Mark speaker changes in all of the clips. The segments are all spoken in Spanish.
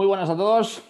Speaker 1: Muy buenas a todos.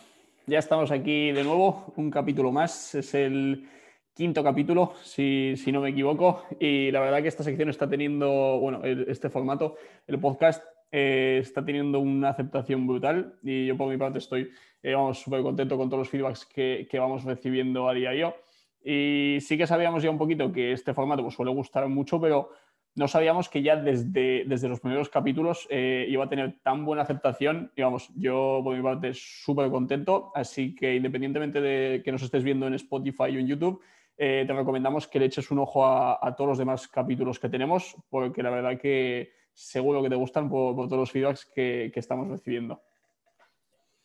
Speaker 1: Ya estamos aquí de nuevo, un capítulo más. Es el quinto capítulo, si, no me equivoco. Y la verdad que esta sección está teniendo, bueno, este formato, el podcast, eh, está teniendo una aceptación brutal. Y yo por mi parte estoy, eh, vamos, súper contento con todos los feedbacks que, vamos recibiendo a diario. Y sí que sabíamos ya un poquito que este formato pues, suele gustar mucho, pero no sabíamos que ya desde, desde los primeros capítulos eh, iba a tener tan buena aceptación. Y vamos, yo por mi parte súper contento. Así que independientemente de que nos estés viendo en Spotify o en YouTube, eh, te recomendamos que le eches un ojo a, todos los demás capítulos que tenemos, porque la verdad que seguro que te gustan por, todos los feedbacks que, que estamos recibiendo.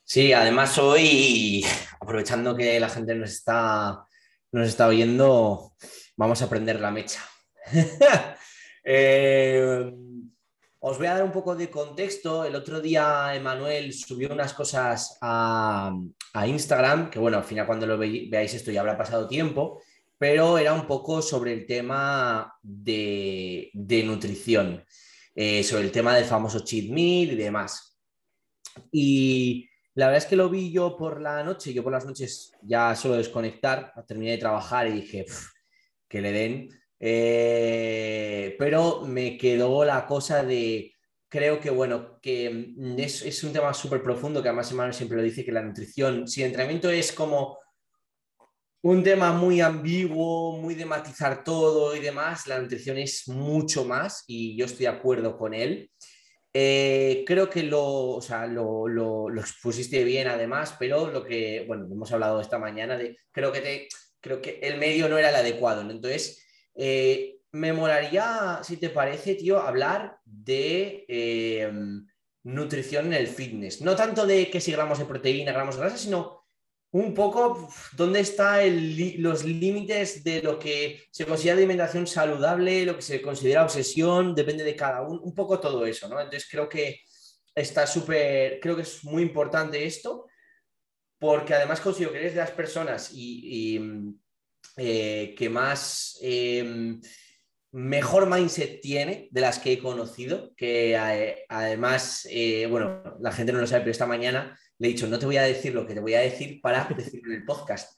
Speaker 2: Sí, además hoy, aprovechando que la gente nos está, nos está oyendo, vamos a prender la mecha. Eh, os voy a dar un poco de contexto. El otro día Emanuel subió unas cosas a, Instagram, que bueno, al final cuando lo veáis esto ya habrá pasado tiempo, pero era un poco sobre el tema de, nutrición, eh, sobre el tema del famoso cheat meal y demás. Y la verdad es que lo vi yo por la noche, yo por las noches ya suelo desconectar, terminé de trabajar y dije, que le den. Eh, pero me quedó la cosa de, creo que bueno, que mm, es, un tema súper profundo, que además Emanuel siempre lo dice, que la nutrición, si el entrenamiento es como un tema muy ambiguo, muy de matizar todo y demás, la nutrición es mucho más y yo estoy de acuerdo con él. Eh, creo que lo, lo, lo, expusiste bien además, pero lo que, bueno, hemos hablado esta mañana de, creo que, te, creo que el medio no era el adecuado, entonces eh, me molaría, si te parece, tío, hablar de eh, nutrición en el fitness. No tanto de que si gramos de proteína, gramos de grasa, sino un poco dónde están los límites de lo que se considera alimentación saludable, lo que se considera obsesión, depende de cada uno, un poco todo eso, ¿no? Entonces creo que está súper, creo que es muy importante esto, porque además considero que eres de las personas y eh, que más em, mejor mindset tiene de las que he conocido, que eh, además, eh, bueno, la gente no lo sabe, pero esta mañana le he dicho, no te voy a decir lo que te voy a decir para decirlo en el podcast,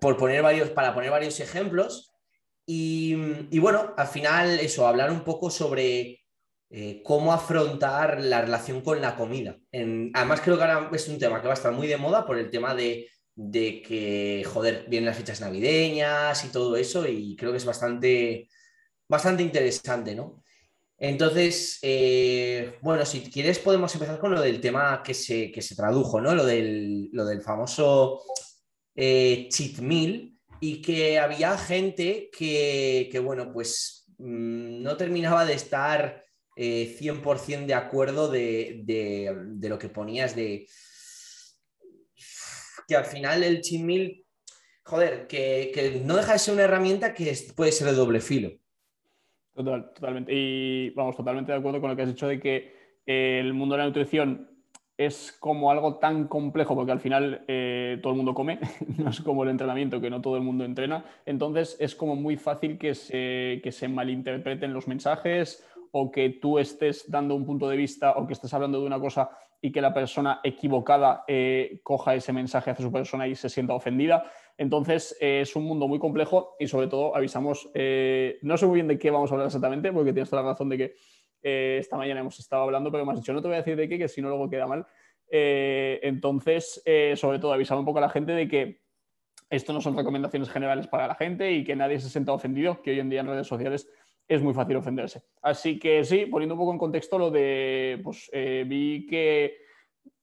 Speaker 2: por poner varios, para poner varios ejemplos. Y, y, bueno, al final eso, hablar un poco sobre cómo afrontar la relación con la comida. además creo que ahora es un tema que va a estar muy de moda por el tema de de que, joder, vienen las fechas navideñas y todo eso, y creo que es bastante, bastante interesante, ¿no? Entonces, eh, bueno, si quieres podemos empezar con lo del tema que se, se tradujo, ¿no? Lo del, lo del famoso eh, cheat meal y que había gente que, bueno, pues mm, no terminaba de estar 100% eh, de acuerdo de, de, lo que ponías de que al final el chinmil, joder, que, no deja de ser una herramienta que puede ser de doble filo.
Speaker 1: Total, totalmente. Y vamos, totalmente de acuerdo con lo que has dicho de que eh, el mundo de la nutrición es como algo tan complejo, porque al final eh, todo el mundo come, no es como el entrenamiento, que no todo el mundo entrena. Entonces es como muy fácil que se, que se malinterpreten los mensajes o que tú estés dando un punto de vista o que estés hablando de una cosa y que la persona equivocada eh, coja ese mensaje hacia su persona y se sienta ofendida. Entonces, eh, es un mundo muy complejo y sobre todo avisamos, eh, no sé muy bien de qué vamos a hablar exactamente, porque tienes toda la razón de que esta mañana hemos estado hablando, pero me has dicho, no te voy a decir de qué, que si no luego queda mal. entonces, sobre todo, avisamos un poco a la gente de que esto no son recomendaciones generales para la gente y que nadie se sienta ofendido, que hoy en día en redes sociales es muy fácil ofenderse. Así que sí, poniendo un poco en contexto lo de, pues eh, vi que,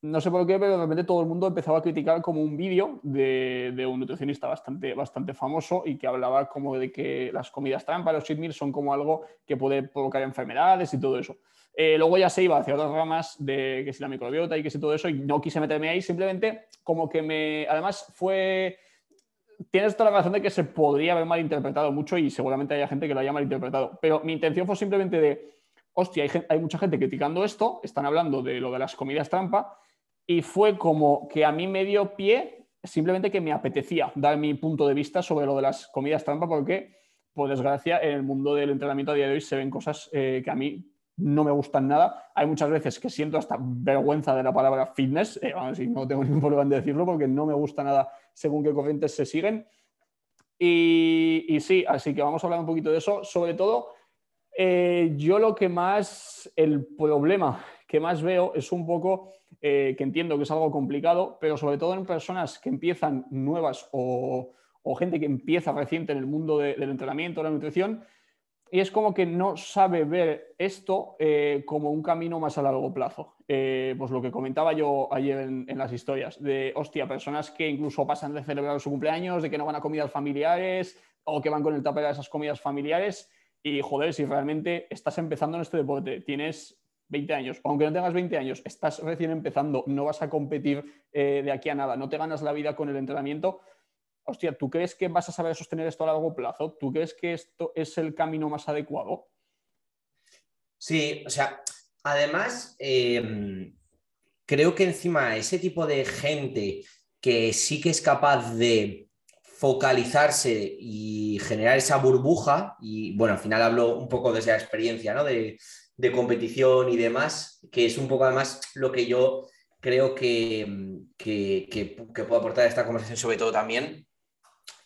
Speaker 1: no sé por qué, pero de repente todo el mundo empezaba a criticar como un vídeo de, un nutricionista bastante, bastante famoso y que hablaba como de que las comidas trampa, los cheat son como algo que puede provocar enfermedades y todo eso. Eh, luego ya se iba hacia otras ramas de que si la microbiota y que si todo eso y no quise meterme ahí, simplemente como que me, además fue tienes toda la razón de que se podría haber malinterpretado mucho y seguramente haya gente que lo haya malinterpretado. Pero mi intención fue simplemente de, hostia, hay, mucha gente criticando esto, están hablando de lo de las comidas trampa, y fue como que a mí me dio pie simplemente que me apetecía dar mi punto de vista sobre lo de las comidas trampa, porque, por desgracia, en el mundo del entrenamiento a día de hoy se ven cosas eh, que a mí no me gustan nada. Hay muchas veces que siento hasta vergüenza de la palabra fitness, eh, no tengo ningún problema en decirlo porque no me gusta nada según qué corrientes se siguen. Y, sí, así que vamos a hablar un poquito de eso. Sobre todo, eh, yo lo que más, el problema que más veo es un poco, eh, que entiendo que es algo complicado, pero sobre todo en personas que empiezan nuevas o, gente que empieza reciente en el mundo del entrenamiento, la nutrición, y es como que no sabe ver esto eh, como un camino más a largo plazo. Eh, pues lo que comentaba yo ayer en, las historias, de, hostia, personas que incluso pasan de celebrar su cumpleaños, de que no van a comidas familiares o que van con el tupper a esas comidas familiares. Y joder, si realmente estás empezando en este deporte, tienes 20 años, aunque no tengas 20 años, estás recién empezando, no vas a competir eh, de aquí a nada, no te ganas la vida con el entrenamiento, hostia, ¿tú crees que vas a saber sostener esto a largo plazo? ¿Tú crees que esto es el camino más adecuado?
Speaker 2: Sí, o sea, además, em, creo que encima ese tipo de gente que sí que es capaz de focalizarse y generar esa burbuja, y bueno, al final hablo un poco desde la experiencia, ¿no? De, competición y demás, que es un poco además lo que yo creo que, que, que puedo aportar a esta conversación sobre todo también,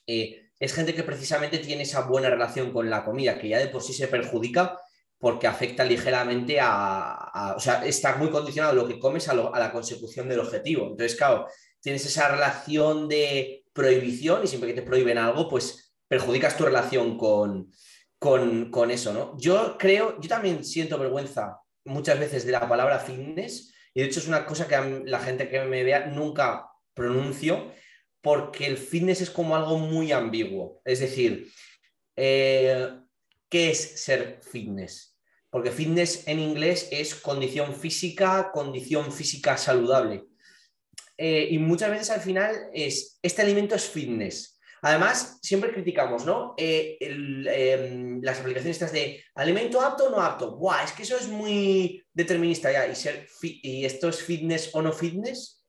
Speaker 2: eh, es gente que precisamente tiene esa buena relación con la comida, que ya de por sí se perjudica porque afecta ligeramente a, o sea, está muy condicionado lo que comes a, la consecución del objetivo. Entonces, claro, tienes esa relación de prohibición y siempre que te prohíben algo, pues perjudicas tu relación con, con, con eso, ¿no? Yo creo, yo también siento vergüenza muchas veces de la palabra fitness y de hecho es una cosa que la gente que me vea nunca pronuncio porque el fitness es como algo muy ambiguo. Es decir, eh, ¿qué es ser fitness? Porque fitness en inglés es condición física, condición física saludable. Eh, y muchas veces al final es, este alimento es fitness. Además, siempre criticamos, ¿no? Eh, em, las aplicaciones de alimento apto o no apto. Buah, es que eso es muy determinista ya. ¿Y, ser ¿Y esto es fitness o no fitness?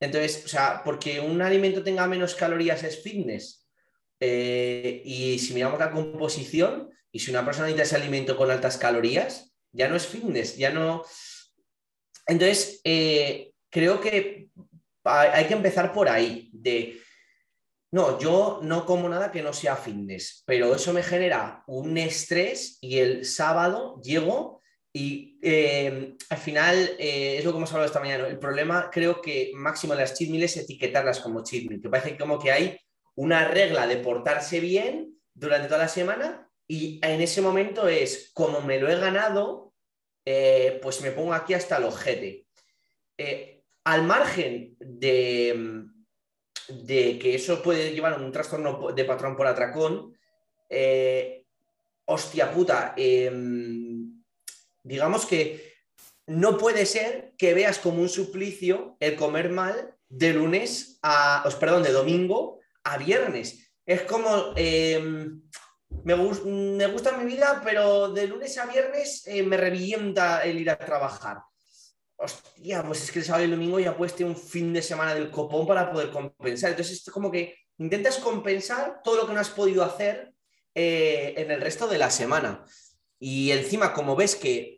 Speaker 2: Entonces, o sea, porque un alimento tenga menos calorías es fitness. Eh, y si miramos la composición, y si una persona necesita ese alimento con altas calorías, ya no es fitness, ya no. Entonces, eh, creo que hay que empezar por ahí, de, no, yo no como nada que no sea fitness, pero eso me genera un estrés y el sábado llego y eh, al final, eh, es lo que hemos hablado esta mañana, el problema creo que máximo de las cheat es etiquetarlas como cheat meal, que parece como que hay una regla de portarse bien durante toda la semana y en ese momento es, como me lo he ganado, eh, pues me pongo aquí hasta el ojete. al margen de, de, que eso puede llevar a un trastorno de patrón por atracón, hostia puta, em, digamos que no puede ser que veas como un suplicio el comer mal de lunes a, perdón, de domingo a viernes. Es como, em, me, me, gusta mi vida, pero de lunes a viernes eh, me revienta el ir a trabajar. Hostia, pues es que el sábado y el domingo ya puedes tener un fin de semana del copón para poder compensar. Entonces, es como que intentas compensar todo lo que no has podido hacer eh, en el resto de la semana. Y encima, como ves que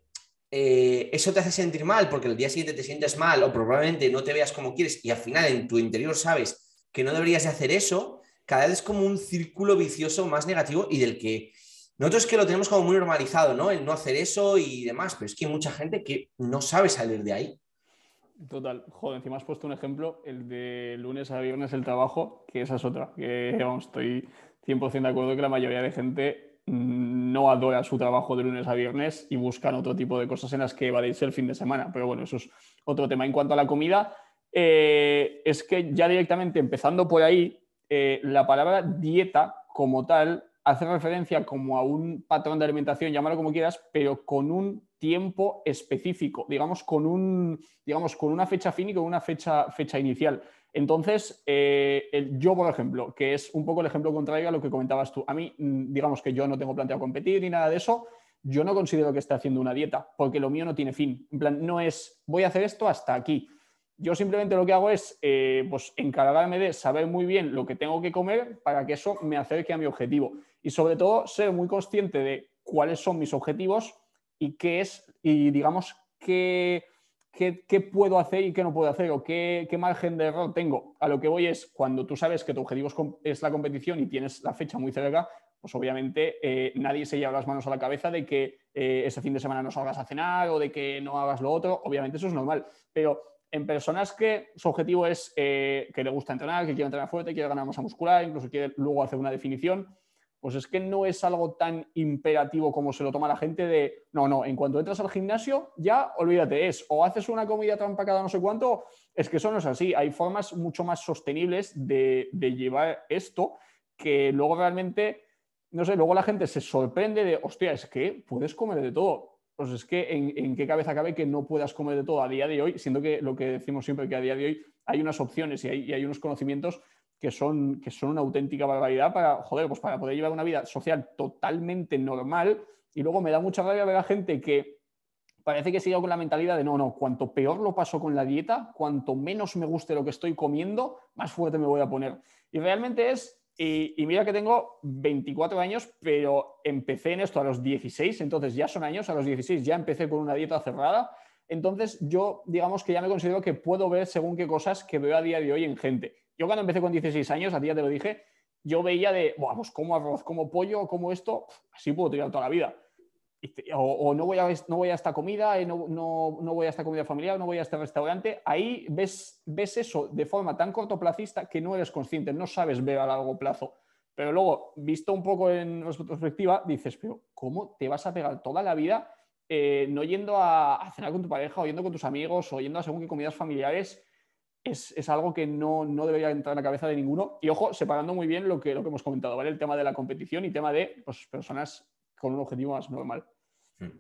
Speaker 2: eh, eso te hace sentir mal porque el día siguiente te sientes mal o probablemente no te veas como quieres y al final en tu interior sabes que no deberías de hacer eso, cada vez es como un círculo vicioso más negativo y del que nosotros que lo tenemos como muy normalizado, ¿no? El no hacer eso y demás, pero es que hay mucha gente que no sabe salir de ahí.
Speaker 1: Total, joder, encima has puesto un ejemplo, el de lunes a viernes el trabajo, que esa es otra, que vamos, estoy 100% de acuerdo que la mayoría de gente no adora su trabajo de lunes a viernes y buscan otro tipo de cosas en las que evadirse el fin de semana. Pero bueno, eso es otro tema. En cuanto a la comida, eh, es que ya directamente empezando por ahí, eh, la palabra dieta como tal hace referencia como a un patrón de alimentación, llámalo como quieras, pero con un tiempo específico, digamos, con, un, digamos, con una fecha fin y con una fecha, fecha inicial. Entonces, eh, yo, por ejemplo, que es un poco el ejemplo contrario a lo que comentabas tú, a mí, mm, digamos que yo no tengo planteado competir ni nada de eso, yo no considero que esté haciendo una dieta, porque lo mío no tiene fin. En plan, no es, voy a hacer esto hasta aquí. Yo simplemente lo que hago es eh, pues encargarme de saber muy bien lo que tengo que comer para que eso me acerque a mi objetivo. Y sobre todo, ser muy consciente de cuáles son mis objetivos y qué es, y digamos, qué, qué, puedo hacer y qué no puedo hacer o qué, margen de error tengo. A lo que voy es cuando tú sabes que tu objetivo es, la competición y tienes la fecha muy cerca, pues obviamente eh, nadie se lleva las manos a la cabeza de que eh, ese fin de semana no salgas a cenar o de que no hagas lo otro. Obviamente eso es normal, pero en personas que su objetivo es eh, que le gusta entrenar, que quiere entrenar fuerte, quiere ganar masa muscular, incluso quiere luego hacer una definición, pues es que no es algo tan imperativo como se lo toma la gente de, no, no, en cuanto entras al gimnasio, ya olvídate, es o haces una comida trampa cada no sé cuánto, es que eso no es así, hay formas mucho más sostenibles de, llevar esto que luego realmente, no sé, luego la gente se sorprende de, hostia, es que puedes comer de todo. Pues es que en, qué cabeza cabe que no puedas comer de todo a día de hoy, siendo que lo que decimos siempre que a día de hoy hay unas opciones y hay unos conocimientos que son, que son una auténtica barbaridad para, joder, pues para poder llevar una vida social totalmente normal. Y luego me da mucha rabia ver a gente que parece que sigue con la mentalidad de no, no, cuanto peor lo paso con la dieta, cuanto menos me guste lo que estoy comiendo, más fuerte me voy a poner. Y realmente es, y, y, mira que tengo 24 años, pero empecé en esto a los 16, entonces ya son años, a los 16 ya empecé con una dieta cerrada. Entonces yo, digamos que ya me considero que puedo ver según qué cosas que veo a día de hoy en gente. Yo cuando empecé con 16 años, a día te lo dije, yo veía de, Buah, pues como arroz, como pollo, como esto, así puedo tirar toda la vida. O, no, voy a, no voy a esta comida, no, no, no, voy a esta comida familiar, no voy a este restaurante. Ahí ves, ves eso de forma tan cortoplacista que no eres consciente, no sabes ver a largo plazo. Pero luego, visto un poco en retrospectiva, dices, pero ¿cómo te vas a pegar toda la vida eh, no yendo a, a, cenar con tu pareja, o yendo con tus amigos, o yendo a según qué comidas familiares? Es, algo que no, debería entrar en la cabeza de ninguno. Y ojo, separando muy bien lo que, lo que hemos comentado, ¿vale? El tema de la competición y tema de pues, personas con un objetivo más normal.
Speaker 2: Hmm.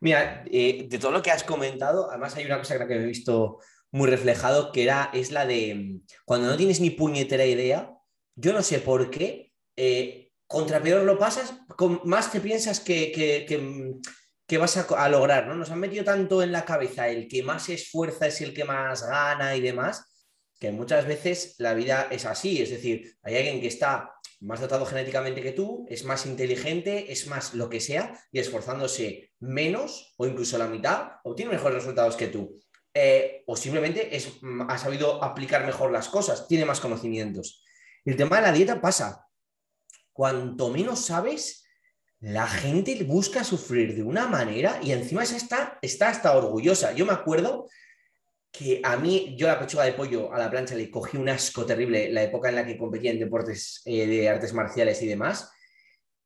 Speaker 2: Mira, eh, de todo lo que has comentado, además hay una cosa que he visto muy reflejado, que era, es la de cuando no tienes ni puñetera idea, yo no sé por qué, eh, contra peor lo pasas, más te piensas que, que vas a, lograr, ¿no? Nos han metido tanto en la cabeza el que más se esfuerza es el que más gana y demás, que muchas veces la vida es así, es decir, hay alguien que está más dotado genéticamente que tú, es más inteligente, es más lo que sea, y esforzándose menos o incluso la mitad, obtiene mejores resultados que tú. Eh, o simplemente es, mm, ha sabido aplicar mejor las cosas, tiene más conocimientos. El tema de la dieta pasa. Cuanto menos sabes, la gente busca sufrir de una manera y encima está, está hasta orgullosa. Yo me acuerdo que a mí, yo la pechuga de pollo a la plancha le cogí un asco terrible la época en la que competía en deportes eh, de artes marciales y demás.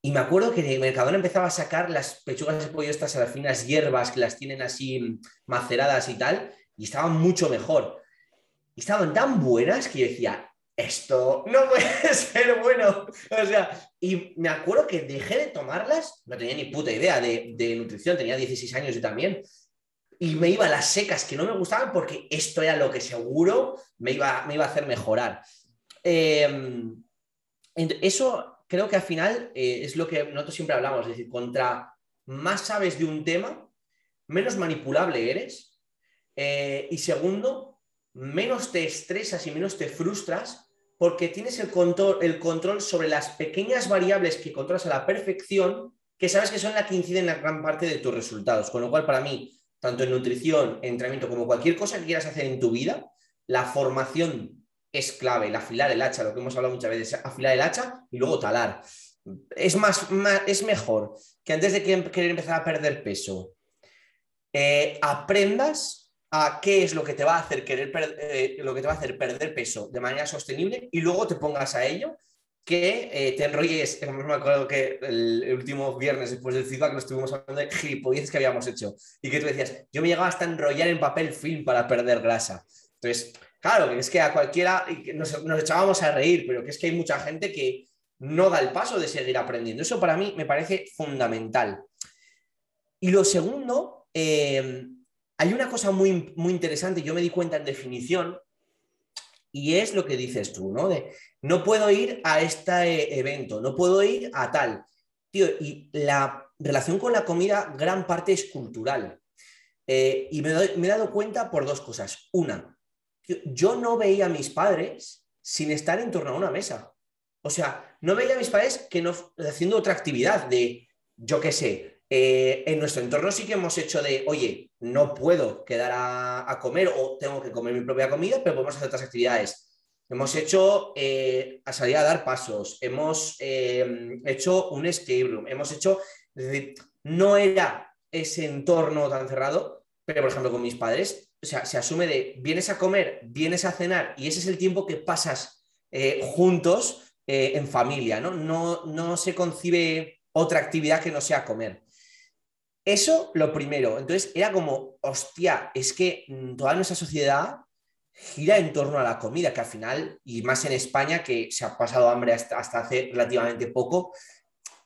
Speaker 2: Y me acuerdo que el Mercadona empezaba a sacar las pechugas de pollo estas a las finas hierbas que las tienen así maceradas y tal, y estaban mucho mejor. Y estaban tan buenas que yo decía, esto no puede ser bueno. O sea, y me acuerdo que dejé de tomarlas, no tenía ni puta idea de, nutrición, tenía 16 años y también, y me iba a las secas que no me gustaban porque esto era lo que seguro me iba, me iba a hacer mejorar. Em, eso creo que al final eh, es lo que nosotros siempre hablamos, es decir, contra más sabes de un tema, menos manipulable eres. Eh, y segundo, menos te estresas y menos te frustras porque tienes el control, sobre las pequeñas variables que controlas a la perfección, que sabes que son las que inciden en la gran parte de tus resultados. Con lo cual, para mí, tanto en nutrición, entrenamiento, como cualquier cosa que quieras hacer en tu vida, la formación es clave, el afilar el hacha, lo que hemos hablado muchas veces, afilar el hacha y luego talar. Es, más, es mejor que antes de querer empezar a perder peso, eh, aprendas a qué es lo que te va a hacer querer eh, lo que te va a hacer perder peso de manera sostenible y luego te pongas a ello que eh, te enrolles, me acuerdo que el, último viernes después del feedback lo estuvimos hablando de gilipolleces que habíamos hecho y que tú decías, yo me llegaba hasta enrollar en papel film para perder grasa. Entonces, claro, que es que a cualquiera nos, nos echábamos a reír, pero que es que hay mucha gente que no da el paso de seguir aprendiendo. Eso para mí me parece fundamental. Y lo segundo, eh, hay una cosa muy, muy interesante, yo me di cuenta en definición, y es lo que dices tú, ¿no? No puedo ir a este evento, no puedo ir a tal. Tío, y la relación con la comida, gran parte es cultural. Eh, y me, he dado cuenta por dos cosas. Una, yo no veía a mis padres sin estar en torno a una mesa. O sea, no veía a mis padres que no haciendo otra actividad de, yo qué sé, Eh, en nuestro entorno sí que hemos hecho de, oye, no puedo quedar a, comer o tengo que comer mi propia comida, pero podemos hacer otras actividades. Hemos hecho eh, a salir a dar pasos, hemos eh, hecho un escape room, hemos hecho, no era ese entorno tan cerrado, pero por ejemplo con mis padres, o sea, se asume de vienes a comer, vienes a cenar y ese es el tiempo que pasas juntos en familia, ¿no? ¿no? No se concibe otra actividad que no sea comer. Eso lo primero. Entonces era como, hostia, es que mm, toda nuestra sociedad gira en torno a la comida, que al final, y más en España, que se ha pasado hambre hasta, hace relativamente poco,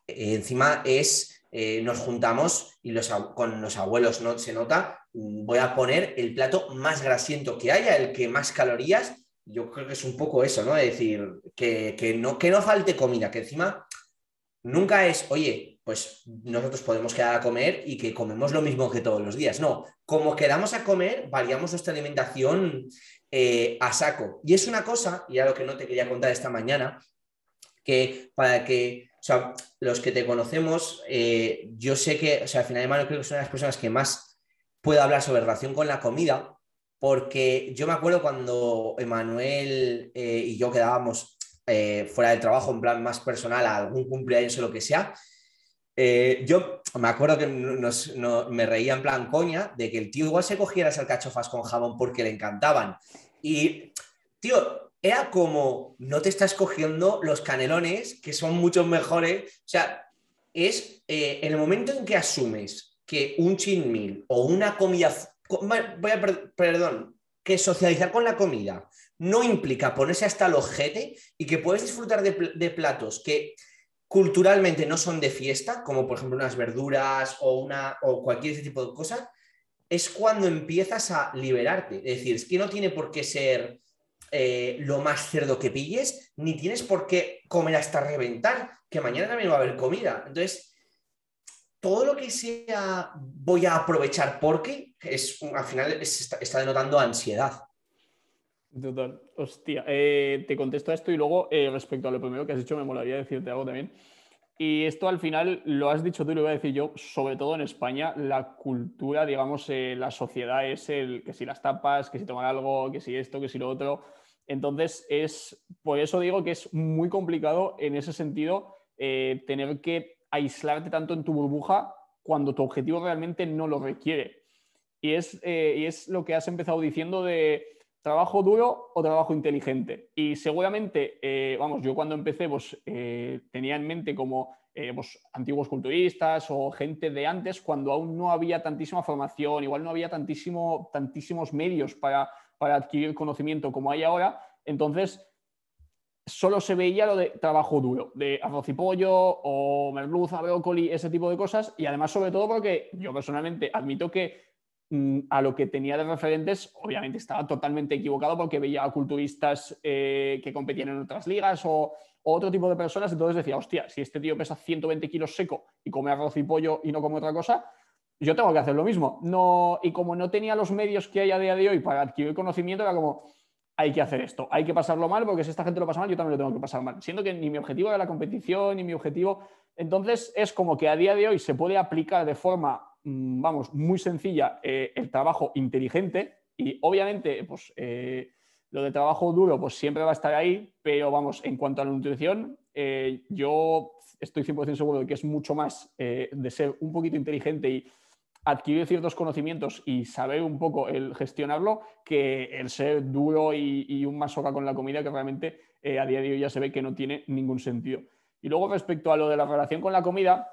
Speaker 2: eh, encima es, eh, nos juntamos y los, con los abuelos no se nota, mm, voy a poner el plato más grasiento que haya, el que más calorías, yo creo que es un poco eso, ¿no? Es decir, que, no, que no falte comida, que encima nunca es, oye, pues nosotros podemos quedar a comer y que comemos lo mismo que todos los días. No, como quedamos a comer, variamos nuestra alimentación eh, a saco. Y es una cosa, y a lo que no te quería contar esta mañana, que para que, o sea, los que te conocemos, eh, yo sé que, o sea, al final, de creo que son las personas que más puedo hablar sobre relación con la comida, porque yo me acuerdo cuando Emanuel eh, y yo quedábamos fuera del trabajo, en plan más personal, a algún cumpleaños o lo que sea, eh, yo me acuerdo que me reía en plan coña de que el tío igual se cogiera esas alcachofas con jamón porque le encantaban. Y, tío, era como, no te estás cogiendo los canelones, que son mucho mejores. O sea, es eh, en el momento en que asumes que un chin o una comida, voy a, perdón, que socializar con la comida no implica ponerse hasta el ojete y que puedes disfrutar de platos que culturalmente no son de fiesta, como por ejemplo unas verduras o, una, o cualquier ese tipo de cosas, es cuando empiezas a liberarte. Es decir, es que no tiene por qué ser eh, lo más cerdo que pilles, ni tienes por qué comer hasta reventar, que mañana también va a haber comida. Entonces, todo lo que sea voy a aprovechar porque es al final está, denotando ansiedad.
Speaker 1: Total, hostia. Eh, te contesto a esto y luego eh, respecto a lo primero que has dicho, me molaría decirte algo también. Y esto al final lo has dicho tú y lo voy a decir yo, sobre todo en España, la cultura, digamos, eh, la sociedad es el que si las tapas, que si tomar algo, que si esto, que si lo otro. Entonces, es por eso digo que es muy complicado en ese sentido tener que aislarte tanto en tu burbuja cuando tu objetivo realmente no lo requiere. Y es, y es lo que has empezado diciendo de ¿Trabajo duro o trabajo inteligente? Y seguramente, eh, vamos, yo cuando empecé pues, eh, tenía en mente como eh, pues, antiguos culturistas o gente de antes, cuando aún no había tantísima formación, igual no había tantísimo, tantísimos medios para, para adquirir conocimiento como hay ahora. Entonces, solo se veía lo de trabajo duro, de arroz y pollo o merluza, brócoli, ese tipo de cosas. Y además, sobre todo, porque yo personalmente admito que a lo que tenía de referentes, obviamente estaba totalmente equivocado porque veía a culturistas eh, que competían en otras ligas o, otro tipo de personas, entonces decía, hostia, si este tío pesa 120 kilos seco y come arroz y pollo y no come otra cosa, yo tengo que hacer lo mismo. No, y como no tenía los medios que hay a día de hoy para adquirir conocimiento, era como, hay que hacer esto, hay que pasarlo mal, porque si esta gente lo pasa mal, yo también lo tengo que pasar mal. Siendo que ni mi objetivo era la competición, ni mi objetivo... Entonces es como que a día de hoy se puede aplicar de forma Mm, vamos, muy sencilla eh, el trabajo inteligente y obviamente, pues eh, lo de trabajo duro, pues siempre va a estar ahí, pero vamos, en cuanto a la nutrición, eh, yo estoy 100% seguro de que es mucho más de ser un poquito inteligente y adquirir ciertos conocimientos y saber un poco el gestionarlo que el ser duro y, y un masoca con la comida que realmente a día de hoy ya se ve que no tiene ningún sentido. Y luego respecto a lo de la relación con la comida,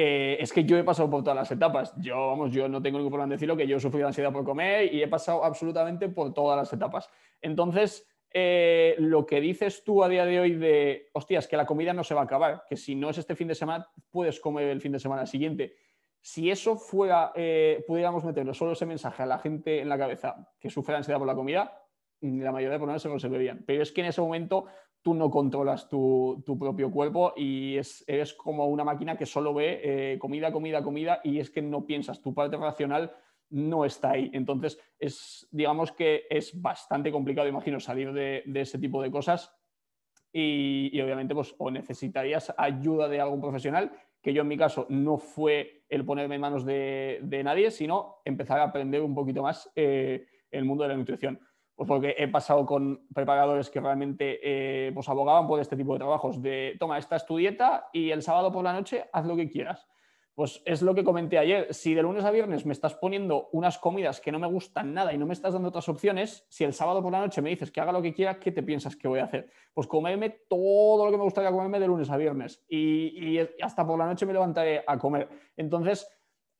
Speaker 1: eh, es que yo he pasado por todas las etapas. Yo, vamos, yo no tengo ningún problema en decirlo, que yo he sufrido ansiedad por comer y he pasado absolutamente por todas las etapas. Entonces, eh, lo que dices tú a día de hoy de, hostias, que la comida no se va a acabar, que si no es este fin de semana, puedes comer el fin de semana siguiente. Si eso fuera, eh, pudiéramos meterlo solo ese mensaje a la gente en la cabeza que sufre ansiedad por la comida, la mayoría de problemas se resolverían. Pero es que en ese momento tú no controlas tu, propio cuerpo y es, eres como una máquina que solo ve eh, comida, comida, comida y es que no piensas, tu parte racional no está ahí. Entonces, es, digamos que es bastante complicado, imagino, salir de, ese tipo de cosas y, obviamente pues o necesitarías ayuda de algún profesional que yo en mi caso no fue el ponerme en manos de, nadie, sino empezar a aprender un poquito más eh, el mundo de la nutrición. Pues porque he pasado con preparadores que realmente eh, pues abogaban por este tipo de trabajos, de toma, esta es tu dieta y el sábado por la noche haz lo que quieras. Pues es lo que comenté ayer. Si de lunes a viernes me estás poniendo unas comidas que no me gustan nada y no me estás dando otras opciones, si el sábado por la noche me dices que haga lo que quiera, ¿qué te piensas que voy a hacer? Pues comerme todo lo que me gustaría comerme de lunes a viernes y, y hasta por la noche me levantaré a comer. Entonces,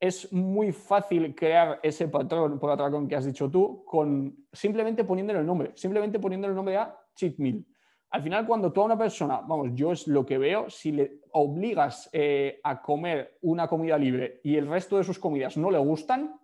Speaker 1: es muy fácil crear ese patrón por atracón que has dicho tú con simplemente poniéndole el nombre, simplemente poniéndole el nombre a cheat meal. Al final, cuando tú a una persona, vamos, yo es lo que veo, si le obligas eh, a comer una comida libre y el resto de sus comidas no le gustan,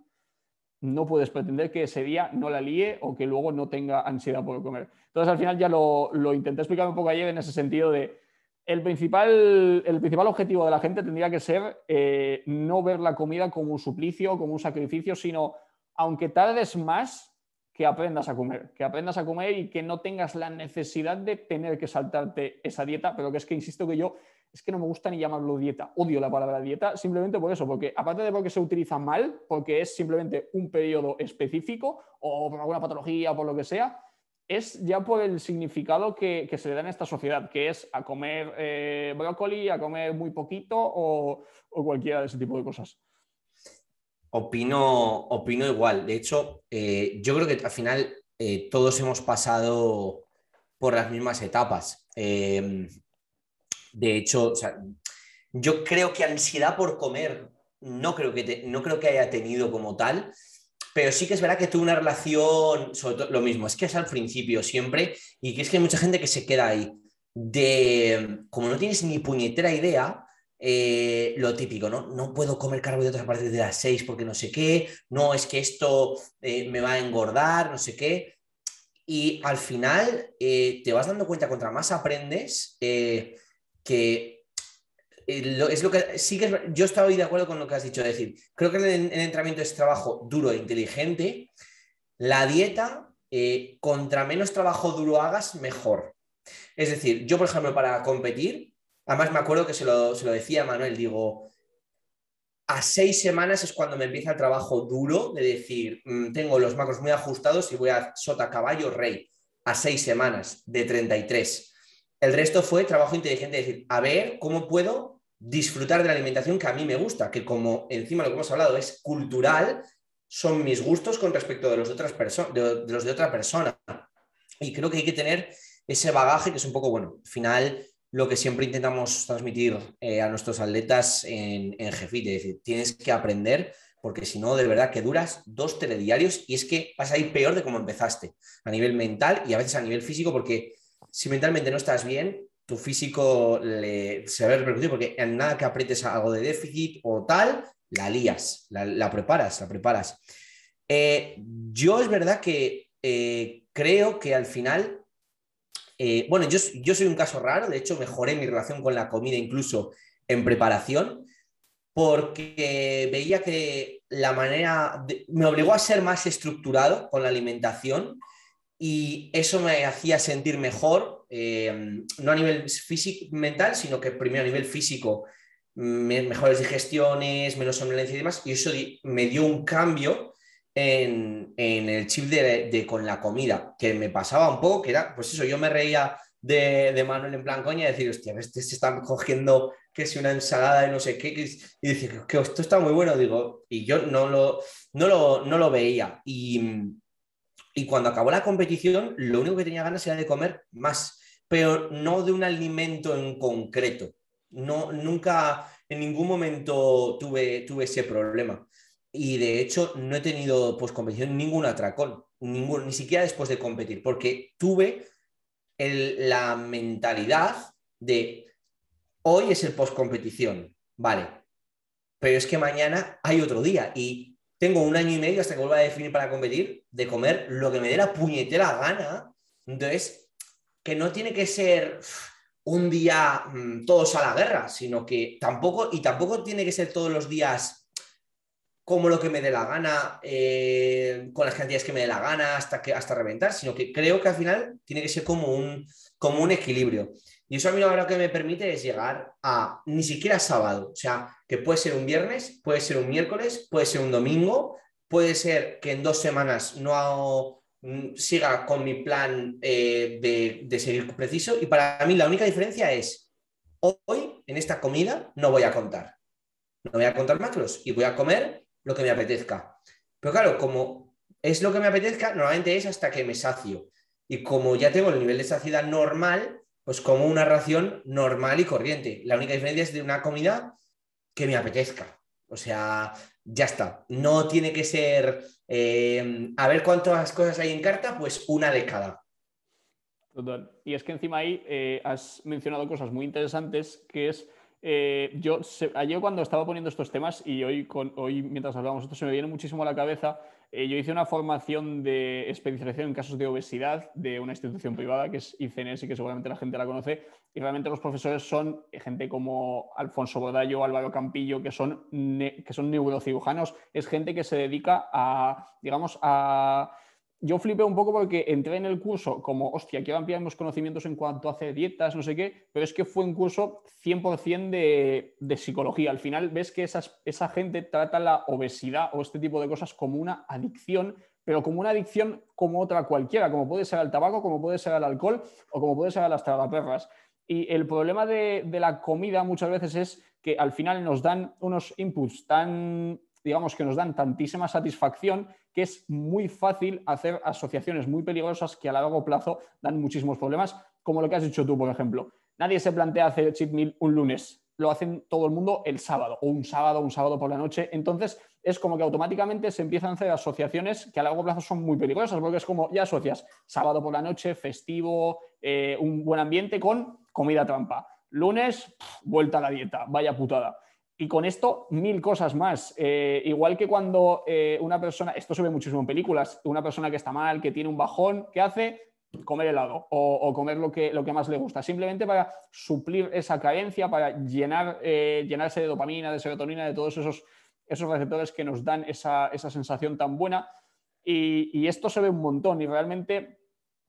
Speaker 1: no puedes pretender que ese día no la líe o que luego no tenga ansiedad por comer. Entonces, al final ya lo, intenté explicar un poco ayer en ese sentido de el principal, el principal objetivo de la gente tendría que ser eh, no ver la comida como un suplicio, como un sacrificio, sino aunque tardes más, que aprendas a comer, que aprendas a comer y que no tengas la necesidad de tener que saltarte esa dieta, pero que es que insisto que yo es que no me gusta ni llamarlo dieta, odio la palabra dieta simplemente por eso, porque aparte de porque se utiliza mal, porque es simplemente un periodo específico o por alguna patología o por lo que sea, es ya por el significado que, se le da en esta sociedad, que es a comer eh, brócoli, a comer muy poquito o, o cualquiera de ese tipo de cosas.
Speaker 2: Opino, opino igual. De hecho, eh, yo creo que al final eh, todos hemos pasado por las mismas etapas. Em, de hecho, yo creo que ansiedad por comer no creo que, no creo que haya tenido como tal, pero sí que es verdad que tuve una relación, sobre todo lo mismo, es que es al principio siempre, y que es que hay mucha gente que se queda ahí. De como no tienes ni puñetera idea, eh, lo típico, ¿no? No puedo comer carbohidratos a partir de las 6 porque no sé qué, no es que esto eh, me va a engordar, no sé qué. Y al final eh, te vas dando cuenta, contra más aprendes, que es lo que sí que yo estaba de acuerdo con lo que has dicho, es decir, creo que el, entrenamiento es trabajo duro e inteligente. La dieta, contra menos trabajo duro hagas, mejor. Es decir, yo, por ejemplo, para competir, Además, me acuerdo que se lo, decía Manuel, digo, a seis semanas es cuando me empieza el trabajo duro de decir, mm, tengo los macros muy ajustados y voy a sota, caballo, rey, a seis semanas de 33. El resto fue trabajo inteligente, de decir, a ver cómo puedo disfrutar de la alimentación que a mí me gusta, que como encima lo que hemos hablado es cultural, son mis gustos con respecto de los de, otras de los de otra persona. Y creo que hay que tener ese bagaje que es un poco, bueno, al final lo que siempre intentamos transmitir eh, a nuestros atletas en, en Jefit, es decir, tienes que aprender porque si no, de verdad que duras dos telediarios y es que vas a ir peor de cómo empezaste, a nivel mental y a veces a nivel físico, porque si mentalmente no estás bien, tu físico le, se va a repercutir porque en nada que aprietes algo de déficit o tal, la lías, la, preparas, la preparas. Eh, yo es verdad que eh, creo que al final eh, bueno, yo, yo soy un caso raro, de hecho mejoré mi relación con la comida incluso en preparación, porque veía que la manera, me obligó a ser más estructurado con la alimentación y eso me hacía sentir mejor, eh, no a nivel físico, mental, sino que primero a nivel físico, mejores digestiones, menos somnolencia y demás, y eso me dio un cambio en, el chip de, con la comida, que me pasaba un poco, que era, pues eso, yo me reía de, Manuel en plan coña y decir, hostia, este se está cogiendo que es una ensalada y no sé qué, y decir que esto está muy bueno, digo, y yo no lo, no lo, no lo veía. Y, y cuando acabó la competición, lo único que tenía ganas era de comer más, pero no de un alimento en concreto. No, nunca, en ningún momento tuve, tuve ese problema y de hecho no he tenido post competición ningún atracón, ningún, ni siquiera después de competir, porque tuve la mentalidad de hoy es el post competición, vale, pero es que mañana hay otro día y tengo un año y medio hasta que vuelva a definir para competir de comer lo que me dé la puñetera gana. Entonces, que no tiene que ser un día mm, todos a la guerra, sino que tampoco, y tampoco tiene que ser todos los días como lo que me dé la gana, eh, con las cantidades que me dé la gana, hasta, que, hasta reventar, sino que creo que al final tiene que ser como un, como un equilibrio. Y eso a mí lo que me permite es llegar a ni siquiera sábado, o sea, que puede ser un viernes, puede ser un miércoles, puede ser un domingo, puede ser que en dos semanas no mm, siga con mi plan eh, de, de seguir preciso. Y para mí la única diferencia es, hoy en esta comida no voy a contar. No voy a contar macros y voy a comer lo que me apetezca. Pero claro, como es lo que me apetezca, normalmente es hasta que me sacio. Y como ya tengo el nivel de saciedad normal, pues como una ración normal y corriente. La única diferencia es de una comida que me apetezca. O sea, ya está. No tiene que ser, eh, a ver cuántas cosas hay en carta, pues una de cada.
Speaker 1: Total. Y es que encima ahí eh, has mencionado cosas muy interesantes, que es eh, yo ayer cuando estaba poniendo estos temas y hoy, hoy mientras hablábamos esto se me viene muchísimo a la cabeza, eh, yo hice una formación de especialización en casos de obesidad de una institución privada que es ICNS y que seguramente la gente la conoce y realmente los profesores son gente como Alfonso Bodallo, Álvaro Campillo, que son, que son neurocirujanos, es gente que se dedica a, digamos, a yo flipé un poco porque entré en el curso como, hostia, quiero ampliar mis conocimientos en cuanto a hacer dietas, no sé qué, pero es que fue un curso 100% de, de, psicología. Al final ves que esa gente trata la obesidad o este tipo de cosas como una adicción, pero como una adicción como otra cualquiera, como puede ser al tabaco, como puede ser al alcohol o como puede ser a las tragaperras. Y el problema de, de la comida muchas veces es que al final nos dan unos inputs tan digamos que nos dan tantísima satisfacción que es muy fácil hacer asociaciones muy peligrosas que a largo plazo dan muchísimos problemas, como lo que has dicho tú, por ejemplo. Nadie se plantea hacer cheat meal un lunes, lo hacen todo el mundo el sábado, o un sábado, un sábado por la noche. Entonces, es como que automáticamente se empiezan a hacer asociaciones que a largo plazo son muy peligrosas, porque es como ya asocias sábado por la noche, festivo, eh, un buen ambiente con comida trampa. Lunes, vuelta a la dieta, vaya putada. Y con esto, mil cosas más. Eh, igual que cuando eh, una persona, esto se ve muchísimo en películas, una persona que está mal, que tiene un bajón, ¿qué hace? Comer helado o, comer lo que, lo que más le gusta, simplemente para suplir esa carencia, para llenar, eh, llenarse de dopamina, de serotonina, de todos esos, esos receptores que nos dan esa, sensación tan buena. Y esto se ve un montón y realmente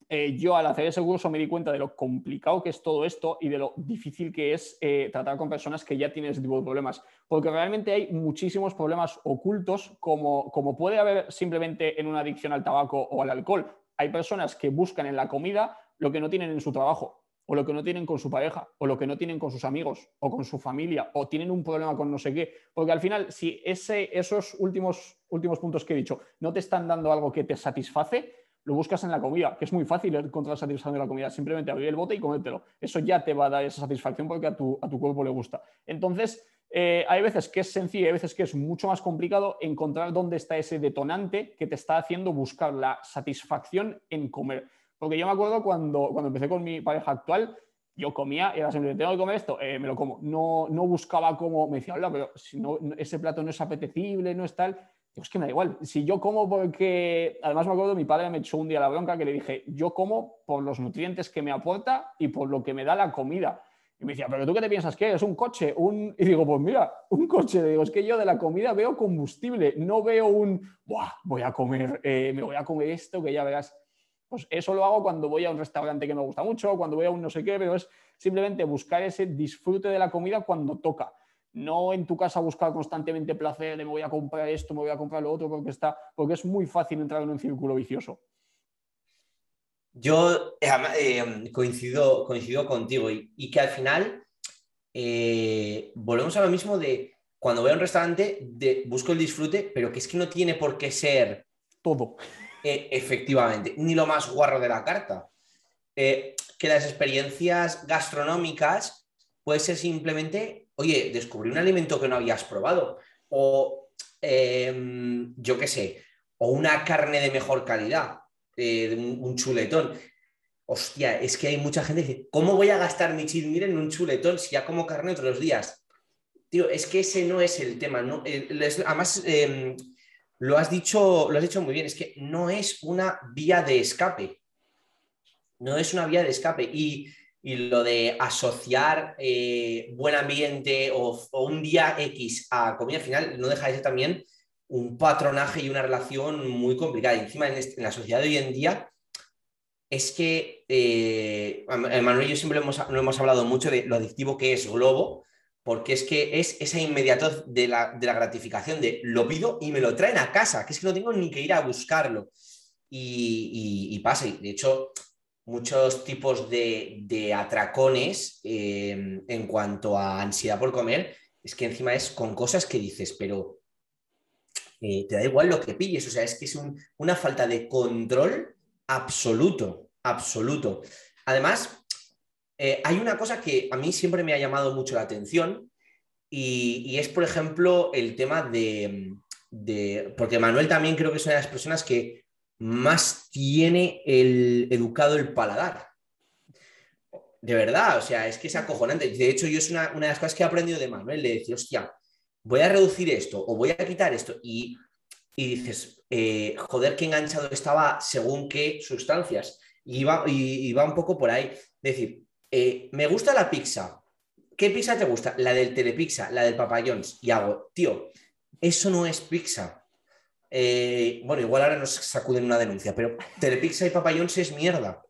Speaker 1: eh, yo al hacer ese curso me di cuenta de lo complicado que es todo esto y de lo difícil que es eh, tratar con personas que ya tienen ese tipo de problemas. Porque realmente hay muchísimos problemas ocultos, como, como puede haber simplemente en una adicción al tabaco o al alcohol. Hay personas que buscan en la comida lo que no tienen en su trabajo, o lo que no tienen con su pareja, o lo que no tienen con sus amigos, o con su familia, o tienen un problema con no sé qué. Porque al final, si ese, esos últimos, últimos puntos que he dicho no te están dando algo que te satisface, lo buscas en la comida, que es muy fácil encontrar satisfacción en la comida, simplemente abrir el bote y comértelo. Eso ya te va a dar esa satisfacción porque a tu, a tu cuerpo le gusta. Entonces, eh, hay veces que es sencillo hay veces que es mucho más complicado encontrar dónde está ese detonante que te está haciendo buscar la satisfacción en comer. Porque yo me acuerdo cuando, cuando empecé con mi pareja actual, yo comía, era siempre, tengo que comer esto, eh, me lo como. No, no buscaba como, me decía, hola, pero si no, ese plato no es apetecible, no es tal es que me da igual. Si yo como porque, además me acuerdo, mi padre me echó un día la bronca que le dije, yo como por los nutrientes que me aporta y por lo que me da la comida. Y me decía, pero tú qué te piensas que es un coche, un... Y digo, pues mira, un coche. Digo, es que yo de la comida veo combustible, no veo un, Buah, voy a comer, eh, me voy a comer esto, que ya verás. Pues eso lo hago cuando voy a un restaurante que me gusta mucho, cuando voy a un no sé qué, pero es simplemente buscar ese disfrute de la comida cuando toca no en tu casa buscar constantemente placer de me voy a comprar esto, me voy a comprar lo otro, porque, está, porque es muy fácil entrar en un círculo vicioso.
Speaker 2: Yo eh, eh, coincido, coincido contigo y, que al final eh, volvemos a lo mismo de cuando voy a un restaurante de, busco el disfrute, pero que es que no tiene por qué ser
Speaker 1: todo.
Speaker 2: efectivamente, ni lo más guarro de la carta. que las experiencias gastronómicas puede ser simplemente oye, descubrí un alimento que no habías probado, o em, yo qué sé, o una carne de mejor calidad, eh, un, chuletón. Hostia, es que hay mucha gente que dice, ¿cómo voy a gastar mi cheat en un chuletón si ya como carne otros días? Tío, es que ese no es el tema. ¿no? además, em, lo, has dicho, lo has dicho muy bien, es que no es una vía de escape. No es una vía de escape. Y y lo de asociar eh, buen ambiente o, un día X a comida final no deja de ser también un patronaje y una relación muy complicada. Y encima en, la sociedad de hoy en día es que, eh, Manuel y yo siempre hemos, no hemos hablado mucho de lo adictivo que es Globo, porque es que es esa inmediatez de la, gratificación de lo pido y me lo traen a casa, que es que no tengo ni que ir a buscarlo. Y, y, pasa, de hecho, muchos tipos de, atracones eh, en cuanto a ansiedad por comer, es que encima es con cosas que dices, pero eh, te da igual lo que pilles, o sea, es que es una falta de control absoluto, absoluto. Además, eh, hay una cosa que a mí siempre me ha llamado mucho la atención y, es, por ejemplo, el tema de, porque Manuel también creo que es una de las personas que más tiene el educado el paladar. De verdad, o sea, es que es acojonante. De hecho, yo es una, de las cosas que he aprendido de Manuel, de decir, hostia, voy a reducir esto o voy a quitar esto. Y, dices, eh, joder, qué enganchado estaba según qué sustancias. Y va, y, va un poco por ahí. decir, eh, me gusta la pizza. ¿Qué pizza te gusta? La del Telepizza, la del Papayons. Y hago, tío, eso no es pizza. Eh, bueno, igual ahora nos sacuden una denuncia, pero Telepizza y Papayons es mierda.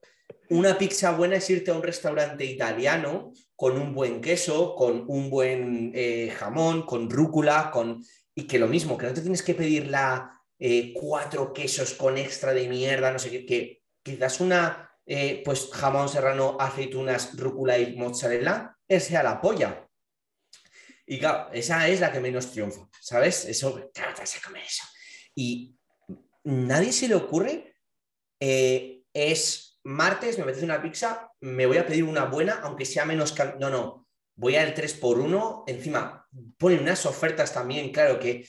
Speaker 2: Una pizza buena es irte a un restaurante italiano con un buen queso, con un buen eh, jamón, con rúcula, con... y que lo mismo, que no te tienes que pedir la eh, cuatro quesos con extra de mierda, no sé qué, que quizás una, pues jamón serrano, aceitunas, rúcula y mozzarella, sea la polla. Y claro, esa es la que menos triunfa, ¿sabes? Eso, claro, te comer eso. Y nadie se le ocurre, es martes me apetece una pizza, me voy a pedir una buena, aunque sea menos... No, no, voy al 3x1, encima ponen unas ofertas también, claro que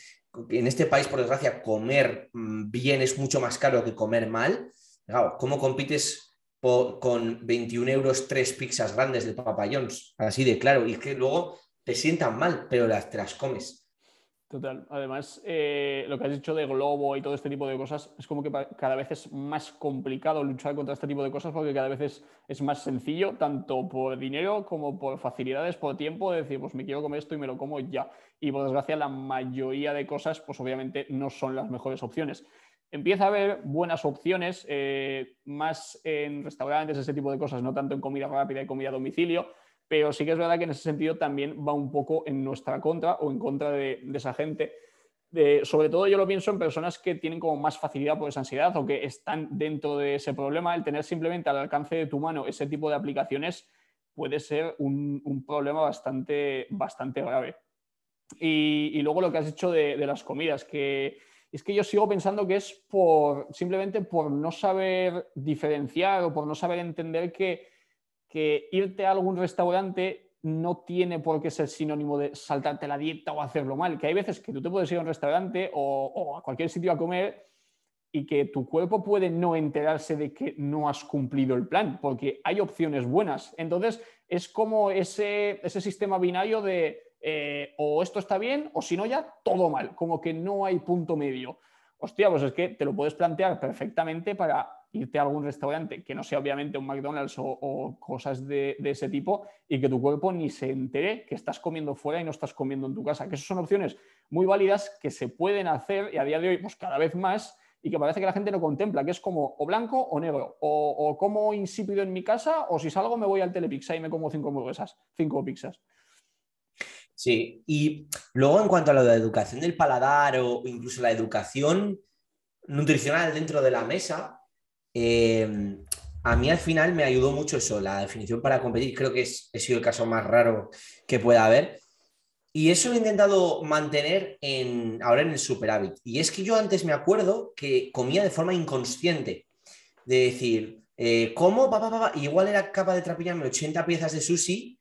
Speaker 2: en este país, por desgracia, comer mm, bien es mucho más caro que comer mal. ¿cómo compites con 21 euros tres pizzas grandes de papayons? Así de claro, y es que luego te sientan mal, pero las, te las comes.
Speaker 1: Total. Además, eh, lo que has dicho de Globo y todo este tipo de cosas, es como que cada vez es más complicado luchar contra este tipo de cosas porque cada vez es, más sencillo, tanto por dinero como por facilidades, por tiempo, de decir, pues me quiero comer esto y me lo como ya. Y por desgracia, la mayoría de cosas, pues obviamente no son las mejores opciones. Empieza a haber buenas opciones, eh, más en restaurantes, ese tipo de cosas, no tanto en comida rápida y comida a domicilio pero sí que es verdad que en ese sentido también va un poco en nuestra contra o en contra de, esa gente. sobre todo yo lo pienso en personas que tienen como más facilidad por esa ansiedad o que están dentro de ese problema. El tener simplemente al alcance de tu mano ese tipo de aplicaciones puede ser un, problema bastante, bastante grave. Y, luego lo que has dicho de, de, las comidas, que es que yo sigo pensando que es por simplemente por no saber diferenciar o por no saber entender que que irte a algún restaurante no tiene por qué ser sinónimo de saltarte la dieta o hacerlo mal, que hay veces que tú te puedes ir a un restaurante o, a cualquier sitio a comer y que tu cuerpo puede no enterarse de que no has cumplido el plan, porque hay opciones buenas. Entonces, es como ese, ese sistema binario de eh, o esto está bien o si no ya todo mal, como que no hay punto medio. Hostia, pues es que te lo puedes plantear perfectamente para irte a algún restaurante que no sea obviamente un McDonald's o, cosas de, ese tipo y que tu cuerpo ni se entere que estás comiendo fuera y no estás comiendo en tu casa. Que esas son opciones muy válidas que se pueden hacer y a día de hoy pues cada vez más y que parece que la gente no contempla, que es como o blanco o negro, o, como insípido en mi casa o si salgo me voy al Telepizza y me como cinco hamburguesas, cinco pizzas.
Speaker 2: Sí, y luego en cuanto a lo de la educación del paladar o incluso la educación nutricional dentro de la mesa, eh, a mí al final me ayudó mucho eso, la definición para competir. Creo que es, he sido el caso más raro que pueda haber. Y eso lo he intentado mantener en, ahora en el superávit. Y es que yo antes me acuerdo que comía de forma inconsciente. De decir, eh, ¿cómo? Pa, igual era capaz de trapillarme 80 piezas de sushi.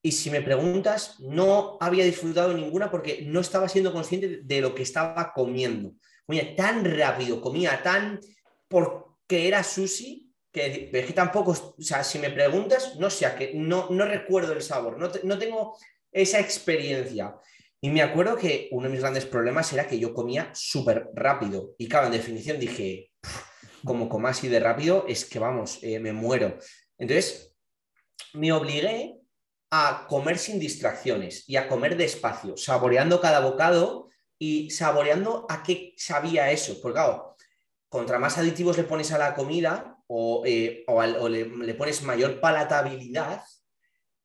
Speaker 2: Y si me preguntas, no había disfrutado ninguna porque no estaba siendo consciente de lo que estaba comiendo. Comía tan rápido, comía tan por que era sushi, que es tampoco, o sea, si me preguntas, no sé, que no, no recuerdo el sabor, no, no tengo esa experiencia. Y me acuerdo que uno de mis grandes problemas era que yo comía súper rápido. Y claro, en definición dije, como como así de rápido, es que vamos, eh, me muero. Entonces, me obligué a comer sin distracciones y a comer despacio, saboreando cada bocado y saboreando a qué sabía eso. Porque claro, contra más aditivos le pones a la comida o, eh, le, pones mayor palatabilidad,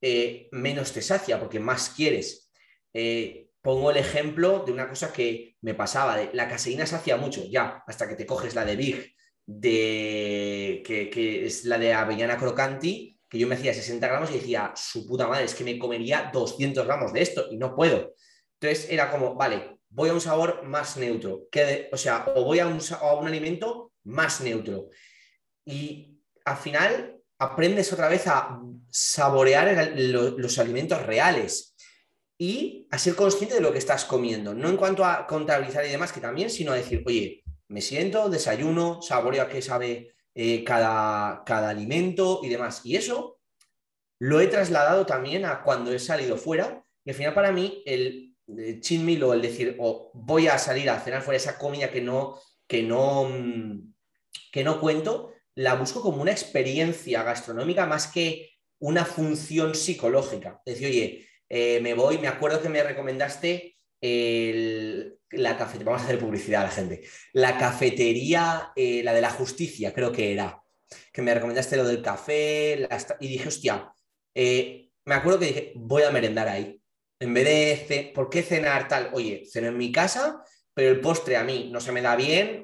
Speaker 2: eh, menos te sacia, porque más quieres. Eh, pongo el ejemplo de una cosa que me pasaba, de la caseína sacia mucho, ya, hasta que te coges la de Big, de, que, es la de avellana crocanti, que yo me hacía 60 gramos y decía, su puta madre, es que me comería 200 gramos de esto y no puedo. Entonces era como, vale, voy a un sabor más neutro, que o sea, o voy a un, a un alimento más neutro. Y al final aprendes otra vez a saborear los alimentos reales y a ser consciente de lo que estás comiendo, no en cuanto a contabilizar y demás, que también, sino a decir, oye, me siento, desayuno, saboreo a qué sabe eh, cada, cada alimento y demás. Y eso lo he trasladado también a cuando he salido fuera. Y al final para mí el, meal o el decir, o voy a salir a cenar fuera esa comida que no, que no, mm, que no cuento, la busco como una experiencia gastronómica más que una función psicológica. Es decir, oye, eh, me voy, me acuerdo que me recomendaste la cafetería, vamos a hacer publicidad a la gente, la cafetería, eh, la de la justicia, creo que era, que me recomendaste lo del café, y dije, hostia, eh, me acuerdo que dije, voy a merendar ahí. En vez de, ¿por qué cenar tal? Oye, ceno en mi casa, pero el postre a mí no se me da bien,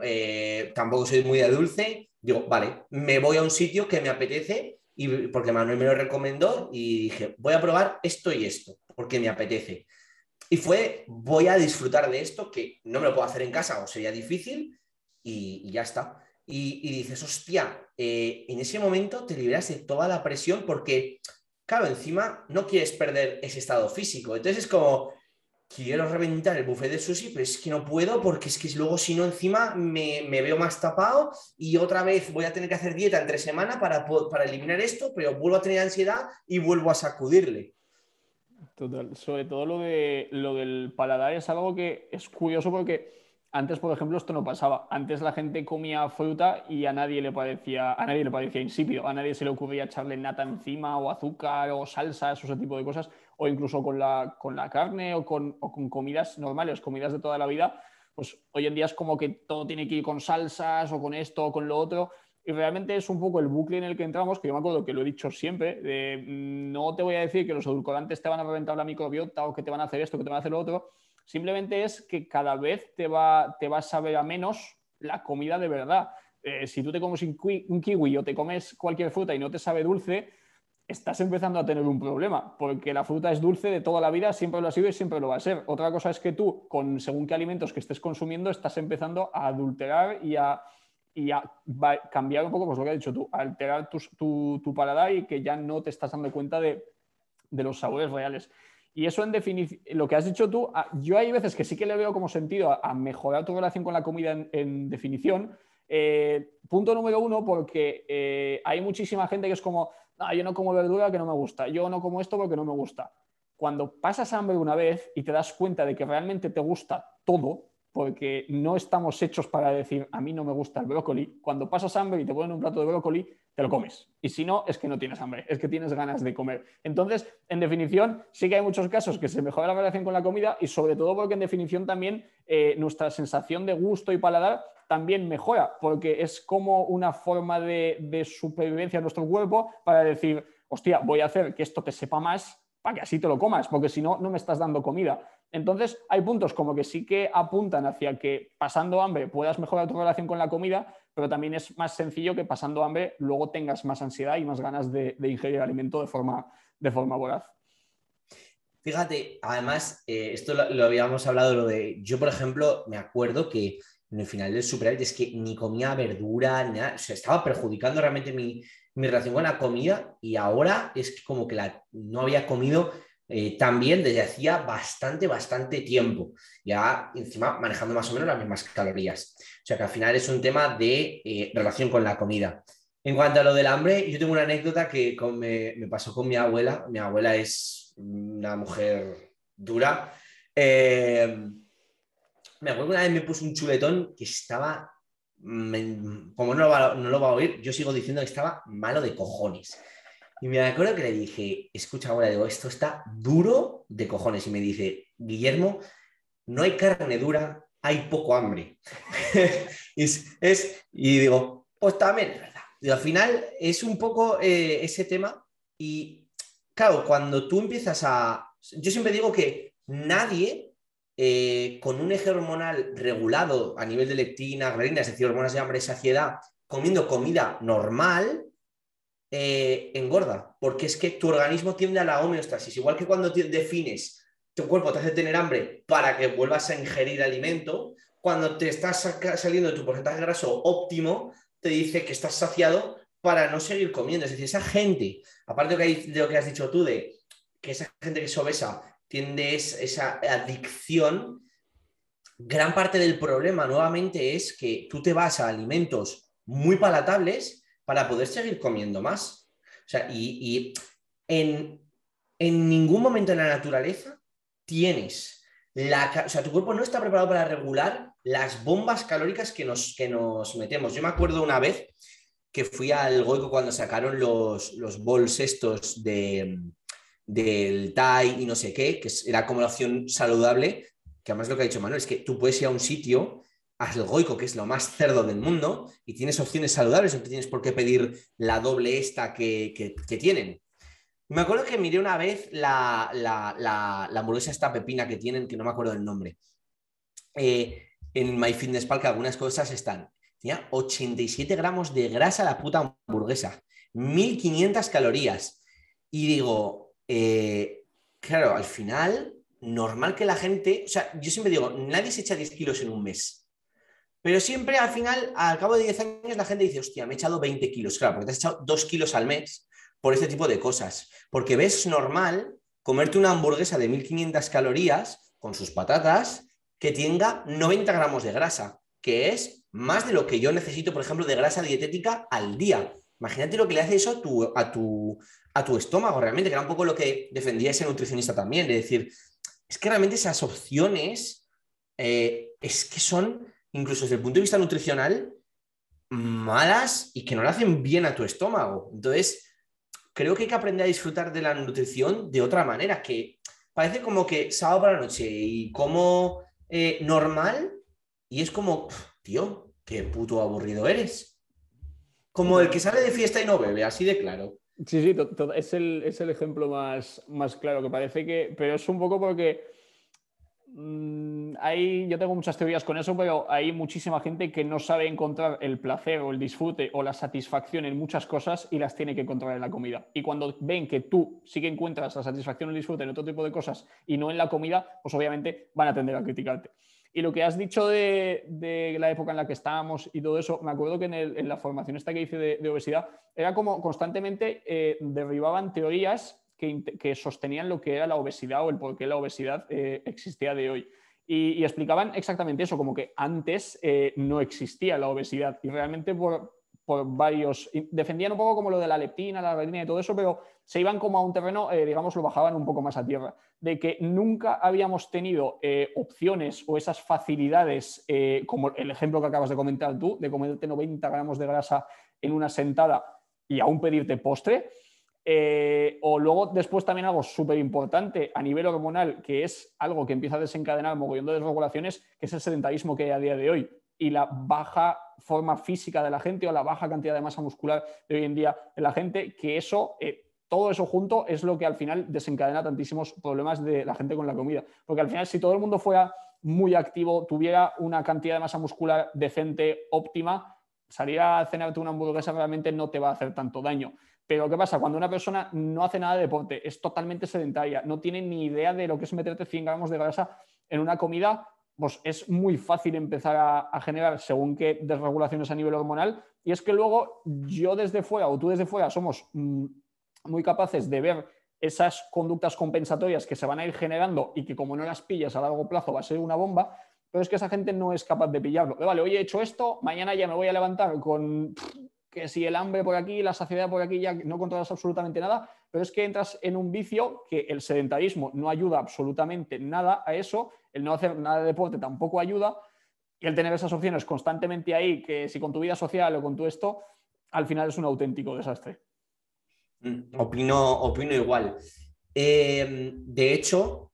Speaker 2: tampoco soy muy de dulce, digo, vale, me voy a un sitio que me apetece y porque Manuel me lo recomendó y dije, voy a probar esto y esto, porque me apetece. Y fue, voy a disfrutar de esto que no me lo puedo hacer en casa o sería difícil y, ya está. Y, dices, hostia, eh, en ese momento te liberas de toda la presión porque, claro, encima no quieres perder ese estado físico. Entonces es como, quiero reventar el buffet de sushi, pero es que no puedo porque es que luego si no encima me, veo más tapado y otra vez voy a tener que hacer dieta entre semana para, para eliminar esto, pero vuelvo a tener ansiedad y vuelvo a sacudirle.
Speaker 1: Total, sobre todo lo, de, lo del paladar es algo que es curioso porque antes, por ejemplo, esto no pasaba. Antes la gente comía fruta y a nadie le parecía, a nadie le parecía insípido, a nadie se le ocurría echarle nata encima o azúcar o salsas o ese tipo de cosas, o incluso con la, con la carne o con, con comidas normales, comidas de toda la vida. Pues hoy en día es como que todo tiene que ir con salsas o con esto o con lo otro. Y realmente es un poco el bucle en el que entramos, que yo me acuerdo que lo he dicho siempre, mm, no te voy a decir que los edulcorantes te van a reventar la microbiota o que te van a hacer esto, que te van a hacer lo otro, Simplemente es que cada vez te va, te va a saber a menos la comida de verdad. Eh, si tú te comes un kiwi o te comes cualquier fruta y no te sabe dulce, estás empezando a tener un problema, porque la fruta es dulce de toda la vida, siempre lo ha sido y siempre lo va a ser. Otra cosa es que tú, con según qué alimentos que estés consumiendo, estás empezando a adulterar y a, cambiar un poco, pues lo que has dicho tú, a alterar tu, tu, paladar y que ya no te estás dando cuenta de, de los sabores reales. Y eso en definición, lo que has dicho tú, ah, yo hay veces que sí que le veo como sentido a, mejorar tu relación con la comida en, definición. Eh, punto número uno, porque eh, hay muchísima gente que es como, yo no como verdura que no me gusta, yo no como esto porque no me gusta. Cuando pasas hambre una vez y te das cuenta de que realmente te gusta todo, porque no estamos hechos para decir, a mí no me gusta el brócoli, cuando pasas hambre y te ponen un plato de brócoli, te lo comes. Y si no, es que no tienes hambre, es que tienes ganas de comer. Entonces, en definición, sí que hay muchos casos que se mejora la relación con la comida y sobre todo porque en definición también eh, nuestra sensación de gusto y paladar también mejora, porque es como una forma de, de supervivencia de nuestro cuerpo para decir, hostia, voy a hacer que esto te sepa más para que así te lo comas, porque si no, no me estás dando comida. Entonces, hay puntos como que sí que apuntan hacia que pasando hambre puedas mejorar tu relación con la comida, pero también es más sencillo que pasando hambre luego tengas más ansiedad y más ganas de, ingerir alimento de forma, de forma voraz.
Speaker 2: Fíjate, además, eh, esto lo, habíamos hablado, lo de, yo por ejemplo, me acuerdo que en el final del superávit es que ni comía verdura, ni nada, o sea, estaba perjudicando realmente mi, mi relación con la comida y ahora es como que la, no había comido eh, también desde hacía bastante, bastante tiempo, ya encima manejando más o menos las mismas calorías. O sea que al final es un tema de eh, relación con la comida. En cuanto a lo del hambre, yo tengo una anécdota que me, pasó con mi abuela. Mi abuela es una mujer dura. Eh, me acuerdo que una vez me puso un chuletón que estaba, como no lo, va, no lo va a oír, yo sigo diciendo que estaba malo de cojones. Y me acuerdo que le dije, escucha ahora, digo, esto está duro de cojones. Y me dice, Guillermo, no hay carne dura, hay poco hambre. es, y digo, pues también verdad. Y al final es un poco eh, ese tema y claro, cuando tú empiezas a... Yo siempre digo que nadie eh, con un eje hormonal regulado a nivel de lectina, grelina, es decir, hormonas de hambre saciedad, comiendo comida normal, eh, engorda, porque es que tu organismo tiende a la homeostasis, igual que cuando defines tu cuerpo te hace tener hambre para que vuelvas a ingerir alimento, cuando te estás saliendo de tu porcentaje graso óptimo, te dice que estás saciado para no seguir comiendo. Es decir, esa gente, aparte de lo que has dicho tú, de que esa gente que es obesa tiende esa adicción, gran parte del problema nuevamente es que tú te vas a alimentos muy palatables para poder seguir comiendo más. O sea, y, en, ningún momento en la naturaleza tienes la... O sea, tu cuerpo no está preparado para regular las bombas calóricas que nos, que nos metemos. Yo me acuerdo una vez que fui al Goico cuando sacaron los, los bols estos de, del Thai y no sé qué, que era como la opción saludable, que además lo que ha dicho Manuel es que tú puedes ir a un sitio Goico, que es lo más cerdo del mundo, y tienes opciones saludables, no tienes por qué pedir la doble esta que, tienen. Me acuerdo que miré una vez la, la, la, hamburguesa esta pepina que tienen, que no me acuerdo del nombre. Eh, en MyFitnessPal que algunas cosas están. Tenía 87 gramos de grasa la puta hamburguesa, 1500 calorías. Y digo, eh, claro, al final, normal que la gente, o sea, yo siempre digo, nadie se echa 10 kilos en un mes. Pero siempre al final, al cabo de 10 años, la gente dice, hostia, me he echado 20 kilos. Claro, porque te has echado 2 kilos al mes por este tipo de cosas. Porque ves normal comerte una hamburguesa de 1500 calorías con sus patatas que tenga 90 gramos de grasa, que es más de lo que yo necesito, por ejemplo, de grasa dietética al día. Imagínate lo que le hace eso a tu, a tu, a tu estómago, realmente, que era un poco lo que defendía ese nutricionista también, de decir, es que realmente esas opciones eh, es que son incluso desde el punto de vista nutricional, malas y que no le hacen bien a tu estómago. Entonces, creo que hay que aprender a disfrutar de la nutrición de otra manera, que parece como que sábado para la noche y como eh, normal, y es como, tío, qué puto aburrido eres. Como el que sale de fiesta y no bebe, así de claro.
Speaker 1: Sí, sí, es el, es el ejemplo más, más claro, que parece que, pero es un poco porque Mm, yo tengo muchas teorías con eso, pero hay muchísima gente que no sabe encontrar el placer o el disfrute o la satisfacción en muchas cosas y las tiene que encontrar en la comida. Y cuando ven que tú sí que encuentras la satisfacción o el disfrute en otro tipo de cosas y no en la comida, pues obviamente van a tender a criticarte. Y lo que has dicho de, la época en la que estábamos y todo eso, me acuerdo que en, la formación esta que hice de, obesidad, era como constantemente eh, derribaban teorías que, sostenían lo que era la obesidad o el por qué la obesidad eh, existía de hoy. Y, explicaban exactamente eso, como que antes eh, no existía la obesidad y realmente por, varios, defendían un poco como lo de la leptina, la retina y todo eso, pero se iban como a un terreno, eh, digamos, lo bajaban un poco más a tierra, de que nunca habíamos tenido opciones o esas facilidades, como el ejemplo que acabas de comentar tú, de comerte 90 gramos de grasa en una sentada y aún pedirte postre, eh, o luego después también algo súper importante a nivel hormonal, que es algo que empieza a desencadenar mogollón de desregulaciones, que es el sedentarismo que hay a día de hoy y la baja forma física de la gente o la baja cantidad de masa muscular de hoy en día de la gente, que eso, eh, todo eso junto es lo que al final desencadena tantísimos problemas de la gente con la comida. Porque al final si todo el mundo fuera muy activo, tuviera una cantidad de masa muscular decente, óptima, salir a cenarte una hamburguesa realmente no te va a hacer tanto daño. Pero ¿qué pasa? Cuando una persona no hace nada de deporte, es totalmente sedentaria, no tiene ni idea de lo que es meterte 100 gramos de grasa en una comida, pues es muy fácil empezar a, generar según qué desregulaciones a nivel hormonal. Y es que luego yo desde fuera o tú desde fuera somos mm, muy capaces de ver esas conductas compensatorias que se van a ir generando y que como no las pillas a largo plazo va a ser una bomba, pero es que esa gente no es capaz de pillarlo. Vale, hoy he hecho esto, mañana ya me voy a levantar con que si el hambre por aquí, la saciedad por aquí, ya no controlas absolutamente nada, pero es que entras en un vicio que el sedentarismo no ayuda absolutamente nada a eso, el no hacer nada de deporte tampoco ayuda, y el tener esas opciones constantemente ahí, que si con tu vida social o con tu esto, al final es un auténtico desastre.
Speaker 2: Mm, opino, opino igual. Eh, de hecho,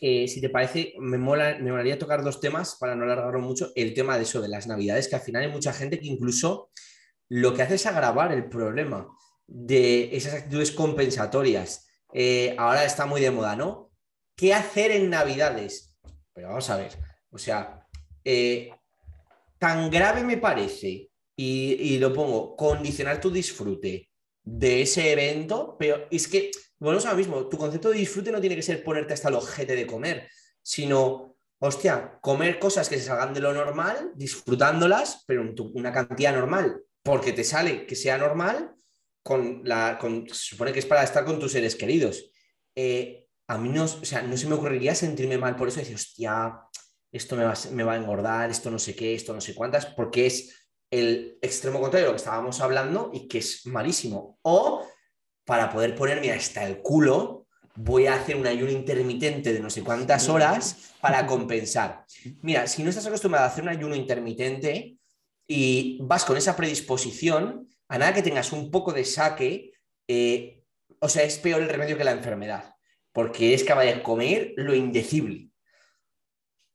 Speaker 2: eh, si te parece, me, mola, me molaría tocar dos temas para no alargarlo mucho. El tema de eso, de las navidades, que al final hay mucha gente que incluso lo que hace es agravar el problema de esas actitudes compensatorias. Eh, ahora está muy de moda, ¿no? ¿Qué hacer en navidades? Pero vamos a ver, o sea, eh, tan grave me parece, y, lo pongo, condicionar tu disfrute de ese evento, pero es que bueno, lo mismo, tu concepto de disfrute no tiene que ser ponerte hasta el ojete de comer, sino, hostia, comer cosas que se salgan de lo normal, disfrutándolas, pero una cantidad normal, porque te sale que sea normal, con la, con, se supone que es para estar con tus seres queridos. Eh, a mí no, o sea, no se me ocurriría sentirme mal por eso, decir, hostia, esto me va, me va a engordar, esto no sé qué, esto no sé cuántas, porque es el extremo contrario de lo que estábamos hablando y que es malísimo. O para poder ponerme hasta el culo, voy a hacer un ayuno intermitente de no sé cuántas horas para compensar. Mira, si no estás acostumbrado a hacer un ayuno intermitente y vas con esa predisposición, a nada que tengas un poco de saque, eh, o sea, es peor el remedio que la enfermedad, porque es capaz de comer lo indecible.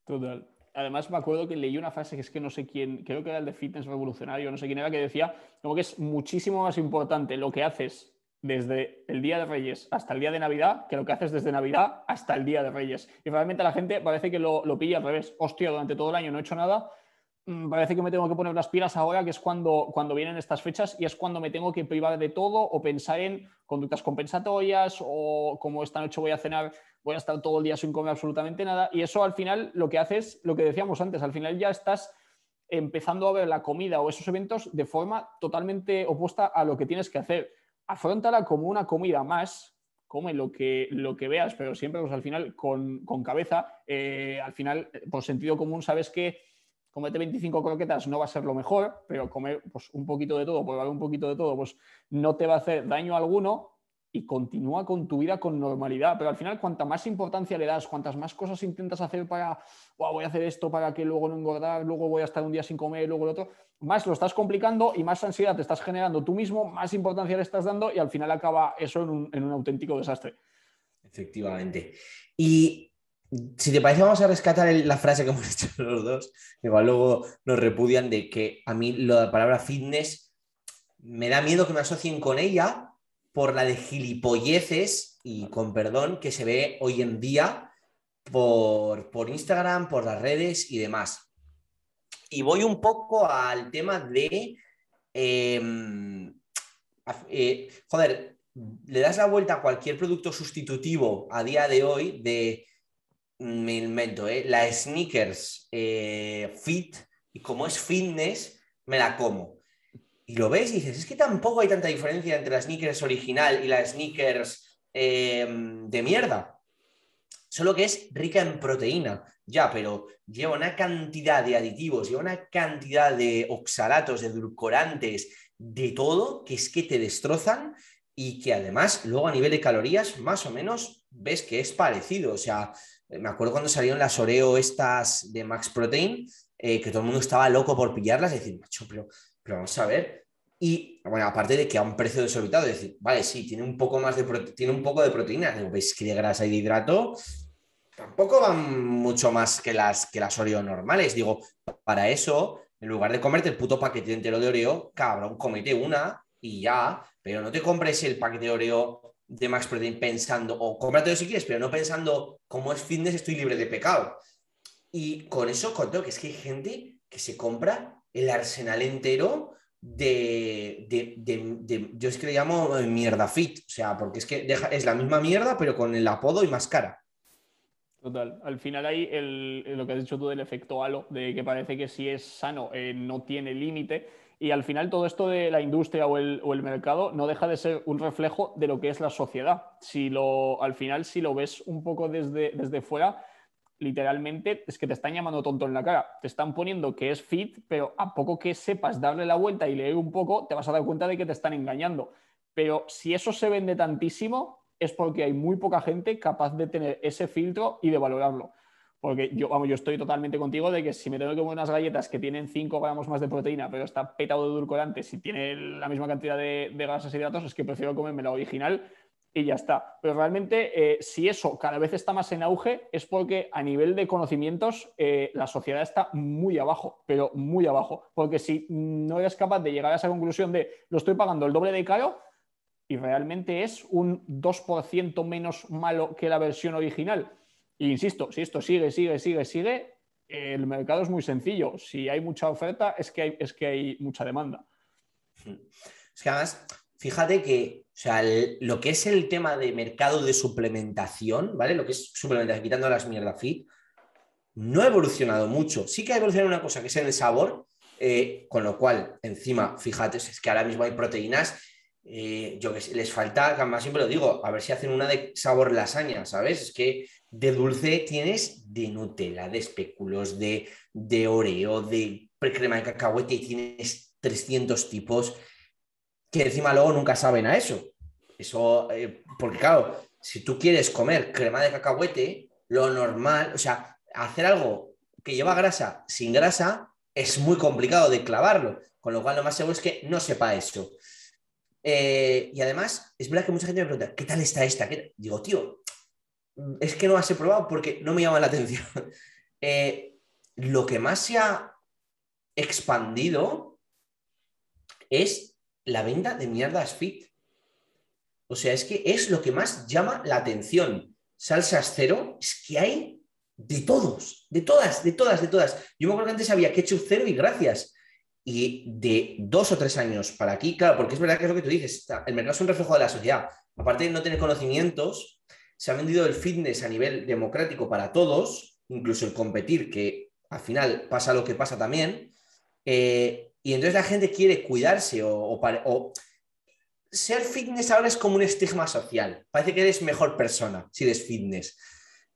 Speaker 1: Total. Además, me acuerdo que leí una frase que es que no sé quién, creo que era el de Fitness Revolucionario, no sé quién era, que decía como que es muchísimo más importante lo que haces desde el día de Reyes hasta el día de Navidad que lo que haces desde Navidad hasta el día de Reyes. Y realmente la gente parece que lo, lo pilla al revés. Hostia, durante todo el año no he hecho nada. Mm, parece que me tengo que poner las pilas ahora, que es cuando, cuando vienen estas fechas y es cuando me tengo que privar de todo o pensar en conductas compensatorias o como esta noche voy a cenar, voy a estar todo el día sin comer absolutamente nada. Y eso al final lo que hace es lo que decíamos antes, al final ya estás empezando a ver la comida o esos eventos de forma totalmente opuesta a lo que tienes que hacer afrontala como una comida más, come lo que, lo que veas, pero siempre pues, al final con, cabeza. Eh, al final, por sentido común, sabes que comete 25 croquetas no va a ser lo mejor, pero comer pues, un poquito de todo, probar un poquito de todo, pues no te va a hacer daño alguno y continúa con tu vida con normalidad. Pero al final, cuanta más importancia le das, cuantas más cosas intentas hacer para, voy a hacer esto para que luego no engordar, luego voy a estar un día sin comer, luego el otro, más lo estás complicando y más ansiedad te estás generando tú mismo, más importancia le estás dando y al final acaba eso en un, auténtico desastre.
Speaker 2: Efectivamente. Y si te parece, vamos a rescatar la frase que hemos hecho los dos. Igual luego nos repudian de que a mí la palabra fitness me da miedo que me asocien con ella por la de gilipolleces, y con perdón, que se ve hoy en día por, por Instagram, por las redes y demás. Y voy un poco al tema de... Em, eh, joder, le das la vuelta a cualquier producto sustitutivo a día de hoy de, me invento, eh, la sneakers eh, fit, y como es fitness, me la como. Y lo ves y dices, es que tampoco hay tanta diferencia entre la sneakers original y la sneakers em, de mierda. Solo que es rica en proteína, ya, pero lleva una cantidad de aditivos, lleva una cantidad de oxalatos, de edulcorantes, de todo, que es que te destrozan y que además luego a nivel de calorías más o menos ves que es parecido. O sea, me acuerdo cuando salieron las Oreo estas de Max Protein, eh, que todo el mundo estaba loco por pillarlas y decir, macho, pero, pero vamos a ver, y bueno, aparte de que a un precio desorbitado, es decir, vale, sí, tiene un poco más de tiene un poco de proteína, veis que de grasa y de hidrato tampoco van mucho más que las que las Oreo normales. Digo, para eso, en lugar de comerte el puto paquete entero de Oreo, cabrón, comete una y ya, pero no te compres el paquete de Oreo de Max Protein pensando, o cómpratelo si quieres, pero no pensando, como es fitness, estoy libre de pecado. Y con eso conto que es que hay gente que se compra el arsenal entero de, yo es que le llamo eh, mierda fit, o sea, porque es que es la misma mierda, pero con el apodo y más cara.
Speaker 1: Total, al final hay lo que has dicho tú del efecto halo, de que parece que si es sano eh, no tiene límite, y al final todo esto de la industria o el, mercado no deja de ser un reflejo de lo que es la sociedad. Si lo, al final, si lo ves un poco desde, desde fuera, literalmente es que te están llamando tonto en la cara. Te están poniendo que es fit, pero a poco que sepas darle la vuelta y leer un poco, te vas a dar cuenta de que te están engañando. Pero si eso se vende tantísimo, es porque hay muy poca gente capaz de tener ese filtro y de valorarlo. Porque yo, vamos, yo estoy totalmente contigo de que si me tengo que comer unas galletas que tienen 5 gramos más de proteína, pero está petado de edulcorantes y tiene la misma cantidad de, de grasas y hidratos, es que prefiero comerme la original y ya está. Pero realmente, eh, si eso cada vez está más en auge, es porque a nivel de conocimientos eh, la sociedad está muy abajo, pero muy abajo. Porque si no eres capaz de llegar a esa conclusión de lo estoy pagando el doble de caro y realmente es un 2% menos malo que la versión original. Insisto, si esto sigue, sigue, sigue, sigue, el mercado es muy sencillo. Si hay mucha oferta, es que hay, es que hay mucha demanda.
Speaker 2: Es que además, fíjate que o sea, lo que es el tema de mercado de suplementación, ¿vale? Lo que es suplementación, quitando las mierda fit, no ha evolucionado mucho. Sí que ha evolucionado una cosa que es el sabor, eh, con lo cual, encima, fíjate, es que ahora mismo hay proteínas, eh, yo que les falta, además siempre lo digo, a ver si hacen una de sabor lasaña, ¿sabes? Es que de dulce tienes de Nutella, de espéculos, de, de Oreo, de crema de cacahuete, tienes 300 tipos que encima luego nunca saben a eso. Eso, eh, porque claro, si tú quieres comer crema de cacahuete, lo normal, o sea, hacer algo que lleva grasa sin grasa es muy complicado de clavarlo, con lo cual lo más seguro es que no sepa eso. Eh, y además, es verdad que mucha gente me pregunta, ¿qué tal está esta? Digo, tío, es que no has probado porque no me llama la atención. Eh, lo que más se ha expandido es la venta de mierdas fit. O sea, es que es lo que más llama la atención. Salsas cero, es que hay de todos, de todas, de todas, de todas. Yo me acuerdo que antes había ketchup cero y gracias. Y de dos o tres años para aquí, claro, porque es verdad que es lo que tú dices, el mercado es un reflejo de la sociedad. Aparte de no tener conocimientos, se ha vendido el fitness a nivel democrático para todos, incluso el competir, que al final pasa lo que pasa también. Eh, y entonces la gente quiere cuidarse o, ser fitness ahora es como un estigma social. Parece que eres mejor persona si eres fitness.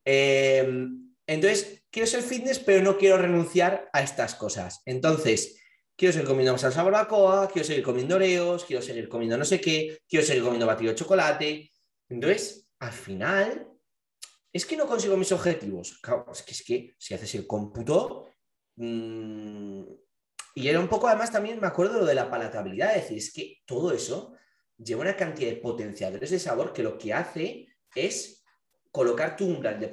Speaker 2: Em, entonces, quiero ser fitness, pero no quiero renunciar a estas cosas. Entonces, quiero seguir comiendo salsa barbacoa, quiero seguir comiendo oreos, quiero seguir comiendo no sé qué, quiero seguir comiendo batido de chocolate. Entonces, al final, es que no consigo mis objetivos. es, que, es que si haces el cómputo... Mm, y era un poco, además, también me acuerdo lo de la palatabilidad, es decir, es que todo eso lleva una cantidad de potenciadores de sabor que lo que hace es colocar tu umbral de,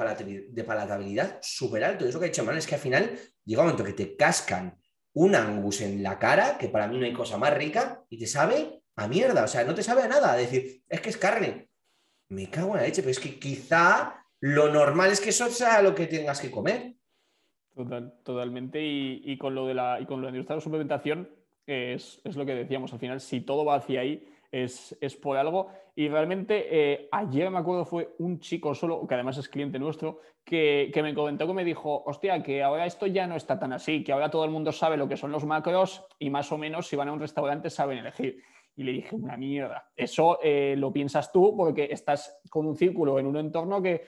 Speaker 2: palatabilidad súper alto. Es lo que ha dicho Man, es que al final llega un momento que te cascan un angus en la cara, que para mí no hay cosa más rica, y te sabe a mierda, o sea, no te sabe a nada. decir, es que es carne. Me cago en la leche, pero es que quizá lo normal es que eso sea lo que tengas que comer.
Speaker 1: Total, totalmente. Y, con lo de la, y con lo de la suplementación, es, es, lo que decíamos, al final, si todo va hacia ahí, es, por algo. Y realmente eh, ayer me acuerdo fue un chico solo, que además es cliente nuestro, que, me comentó que me dijo, hostia, que ahora esto ya no está tan así, que ahora todo el mundo sabe lo que son los macros y más o menos si van a un restaurante saben elegir. Y le dije, una mierda. Eso eh, lo piensas tú porque estás con un círculo en un entorno que,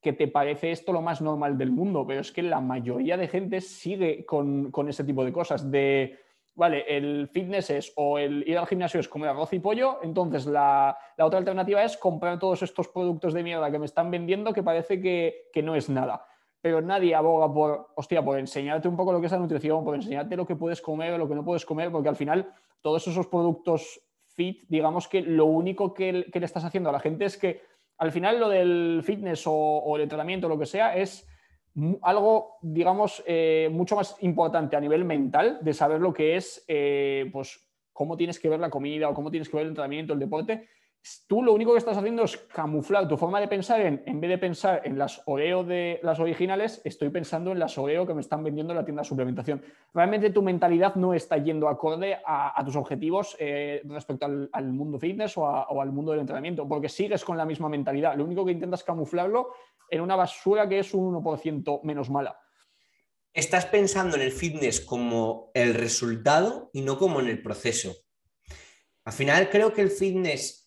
Speaker 1: que, te parece esto lo más normal del mundo, pero es que la mayoría de gente sigue con, con ese tipo de cosas, de vale, el fitness es o el ir al gimnasio es comer arroz y pollo, entonces la, otra alternativa es comprar todos estos productos de mierda que me están vendiendo que parece que, no es nada. Pero nadie aboga por, hostia, por enseñarte un poco lo que es la nutrición, por enseñarte lo que puedes comer o lo que no puedes comer, porque al final todos esos productos fit, digamos que lo único que, le estás haciendo a la gente es que al final lo del fitness o, el entrenamiento o lo que sea es algo, digamos, eh, mucho más importante a nivel mental de saber lo que es, eh, pues, cómo tienes que ver la comida o cómo tienes que ver el entrenamiento, el deporte, tú lo único que estás haciendo es camuflar tu forma de pensar en, en vez de pensar en las Oreo de las originales, estoy pensando en las Oreo que me están vendiendo en la tienda de suplementación. Realmente tu mentalidad no está yendo acorde a, tus objetivos eh, respecto al, mundo fitness o, o, al mundo del entrenamiento, porque sigues con la misma mentalidad. Lo único que intentas camuflarlo en una basura que es un 1% menos mala.
Speaker 2: Estás pensando en el fitness como el resultado y no como en el proceso. Al final creo que el fitness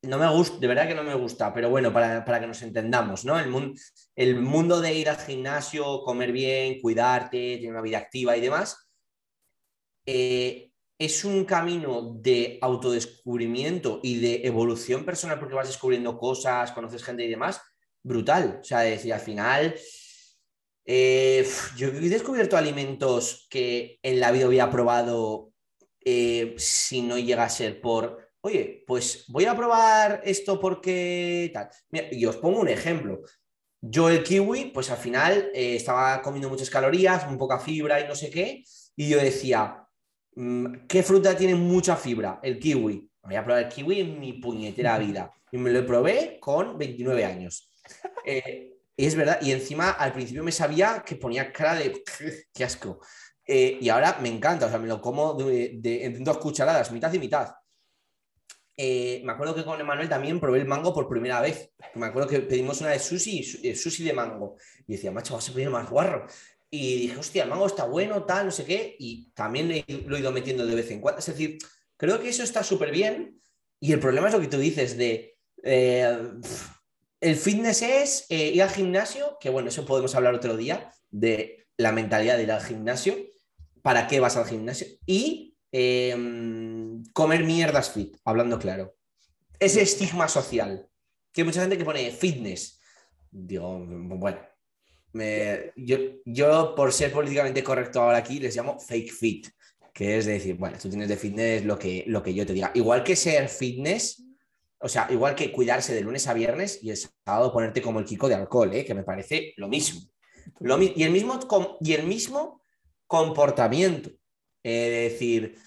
Speaker 2: no me gusta, de verdad que no me gusta, pero bueno, para, que nos entendamos, ¿no? El mundo, el mundo de ir al gimnasio, comer bien, cuidarte, tener una vida activa y demás, eh, es un camino de autodescubrimiento y de evolución personal porque vas descubriendo cosas, conoces gente y demás, brutal. O sea, decir, al final, eh, yo he descubierto alimentos que en la vida había probado eh, si no llega a ser por oye, pues voy a probar esto porque tal. y os pongo un ejemplo. Yo el kiwi, pues al final eh, estaba comiendo muchas calorías, muy poca fibra y no sé qué, y yo decía, mm, ¿qué fruta tiene mucha fibra? El kiwi. Voy a probar el kiwi en mi puñetera vida. Y me lo probé con 29 años. Eh, y es verdad, y encima al principio me sabía que ponía cara de qué asco. Eh, y ahora me encanta, o sea, me lo como de, en dos cucharadas, mitad y mitad. Eh, me acuerdo que con Emanuel también probé el mango por primera vez. Me acuerdo que pedimos una de sushi, sushi de mango. Y decía, macho, vas a pedir más guarro. Y dije, hostia, el mango está bueno, tal, no sé qué. Y también lo he ido metiendo de vez en cuando. Es decir, creo que eso está súper bien. Y el problema es lo que tú dices de... Eh, el fitness es ir al gimnasio, que bueno, eso podemos hablar otro día, de la mentalidad de ir al gimnasio para qué vas al gimnasio y em, comer mierdas fit, hablando claro. Ese estigma social, que hay mucha gente que pone fitness. Digo, bueno, yo, yo, por ser políticamente correcto ahora aquí les llamo fake fit, que es decir, bueno, tú tienes de fitness lo que, lo que yo te diga. Igual que ser fitness, o sea, igual que cuidarse de lunes a viernes y el sábado ponerte como el Kiko de alcohol, ¿eh? que me parece lo mismo. y, el mismo y el mismo comportamiento. es decir,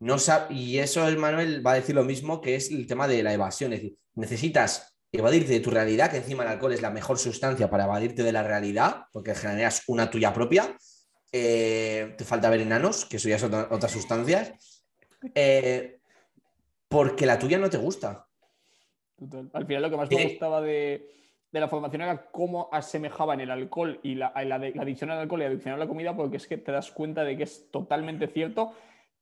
Speaker 2: no y eso el Manuel va a decir lo mismo que es el tema de la evasión. Es decir, necesitas evadirte de tu realidad, que encima el alcohol es la mejor sustancia para evadirte de la realidad, porque generas una tuya propia. Eh, te falta ver enanos, que eso ya son otras sustancias. Eh, porque la tuya no te gusta.
Speaker 1: Al final lo que más me gustaba de, de la formación era cómo asemejaban el alcohol y la, adicción al alcohol y la adicción a la comida, porque es que te das cuenta de que es totalmente cierto.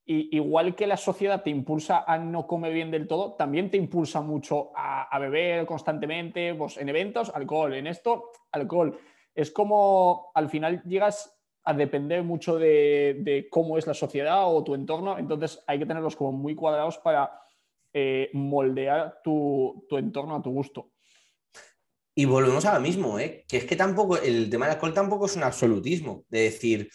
Speaker 1: Y igual que la sociedad te impulsa a no comer bien del todo, también te impulsa mucho a, beber constantemente, pues en eventos, alcohol, en esto, alcohol. Es como al final llegas a depender mucho de, cómo es la sociedad o tu entorno, entonces hay que tenerlos como muy cuadrados para eh, moldear tu entorno a tu gusto.
Speaker 2: Y volvemos a lo mismo, ¿eh? que es que tampoco, el tema del alcohol tampoco es un absolutismo, de decir,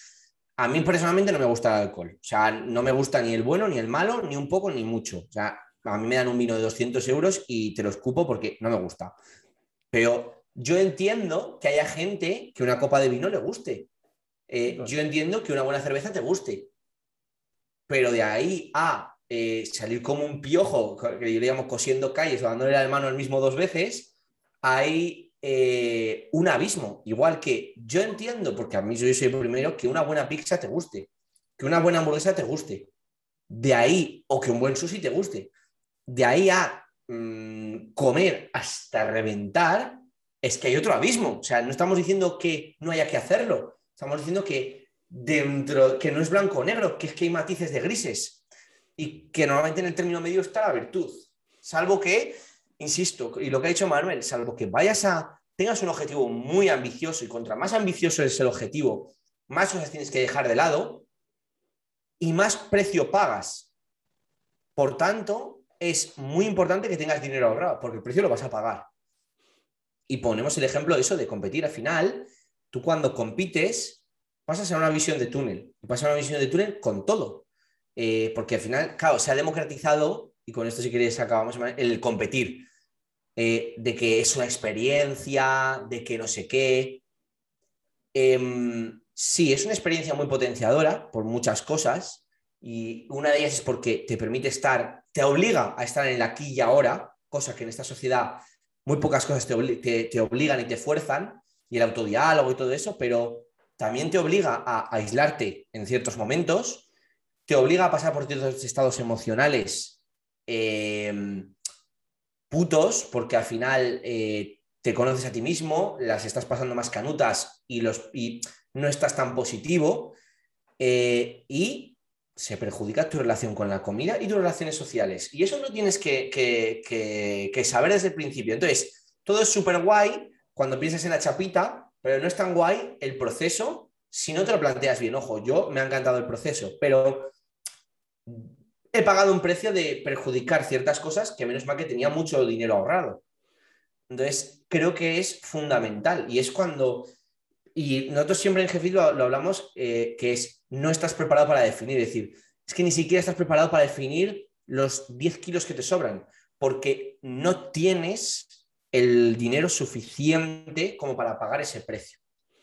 Speaker 2: a mí personalmente no me gusta el alcohol, o sea, no me gusta ni el bueno, ni el malo, ni un poco, ni mucho, o sea, a mí me dan un vino de 200 euros y te lo escupo porque no me gusta. Pero yo entiendo que haya gente que una copa de vino le guste. Eh, yo entiendo que una buena cerveza te guste. Pero de ahí a eh, salir como un piojo, que diríamos cosiendo calles o dándole la mano al mismo dos veces, hay eh, un abismo. Igual que yo entiendo, porque a mí yo soy el primero, que una buena pizza te guste, que una buena hamburguesa te guste. De ahí, o que un buen sushi te guste. De ahí a mm, comer hasta reventar, es que hay otro abismo. O sea, no estamos diciendo que no haya que hacerlo. Estamos diciendo que dentro, que no es blanco o negro, que es que hay matices de grises. Y que normalmente en el término medio está la virtud. Salvo que insisto, y lo que ha dicho Manuel, salvo que vayas a, tengas un objetivo muy ambicioso y contra más ambicioso es el objetivo, más cosas tienes que dejar de lado y más precio pagas. Por tanto, es muy importante que tengas dinero ahorrado, porque el precio lo vas a pagar. Y ponemos el ejemplo de eso de competir. Al final, tú cuando compites, pasas a una visión de túnel. Y pasas a una visión de túnel con todo. Eh, porque al final, claro, se ha democratizado, y con esto si queréis acabamos, el competir. Eh, de que es una experiencia, de que no sé qué. Em, sí, es una experiencia muy potenciadora por muchas cosas y una de ellas es porque te permite estar, te obliga a estar en el aquí y ahora, cosa que en esta sociedad muy pocas cosas te, obligan y te fuerzan, y el autodiálogo y todo eso, pero también te obliga a aislarte en ciertos momentos, te obliga a pasar por ciertos estados emocionales em, putos, porque al final eh, te conoces a ti mismo, las estás pasando más canutas y, los, y no estás tan positivo eh, y se perjudica tu relación con la comida y tus relaciones sociales. Y eso no tienes que, que saber desde el principio. Entonces, todo es súper guay cuando piensas en la chapita, pero no es tan guay el proceso si no te lo planteas bien. Ojo, yo me ha encantado el proceso, pero he pagado un precio de perjudicar ciertas cosas que menos mal que tenía mucho dinero ahorrado. Entonces, creo que es fundamental y es cuando, y nosotros siempre en Jefe lo, hablamos, eh, que es no estás preparado para definir, es decir, es que ni siquiera estás preparado para definir los 10 kilos que te sobran, porque no tienes el dinero suficiente como para pagar ese precio,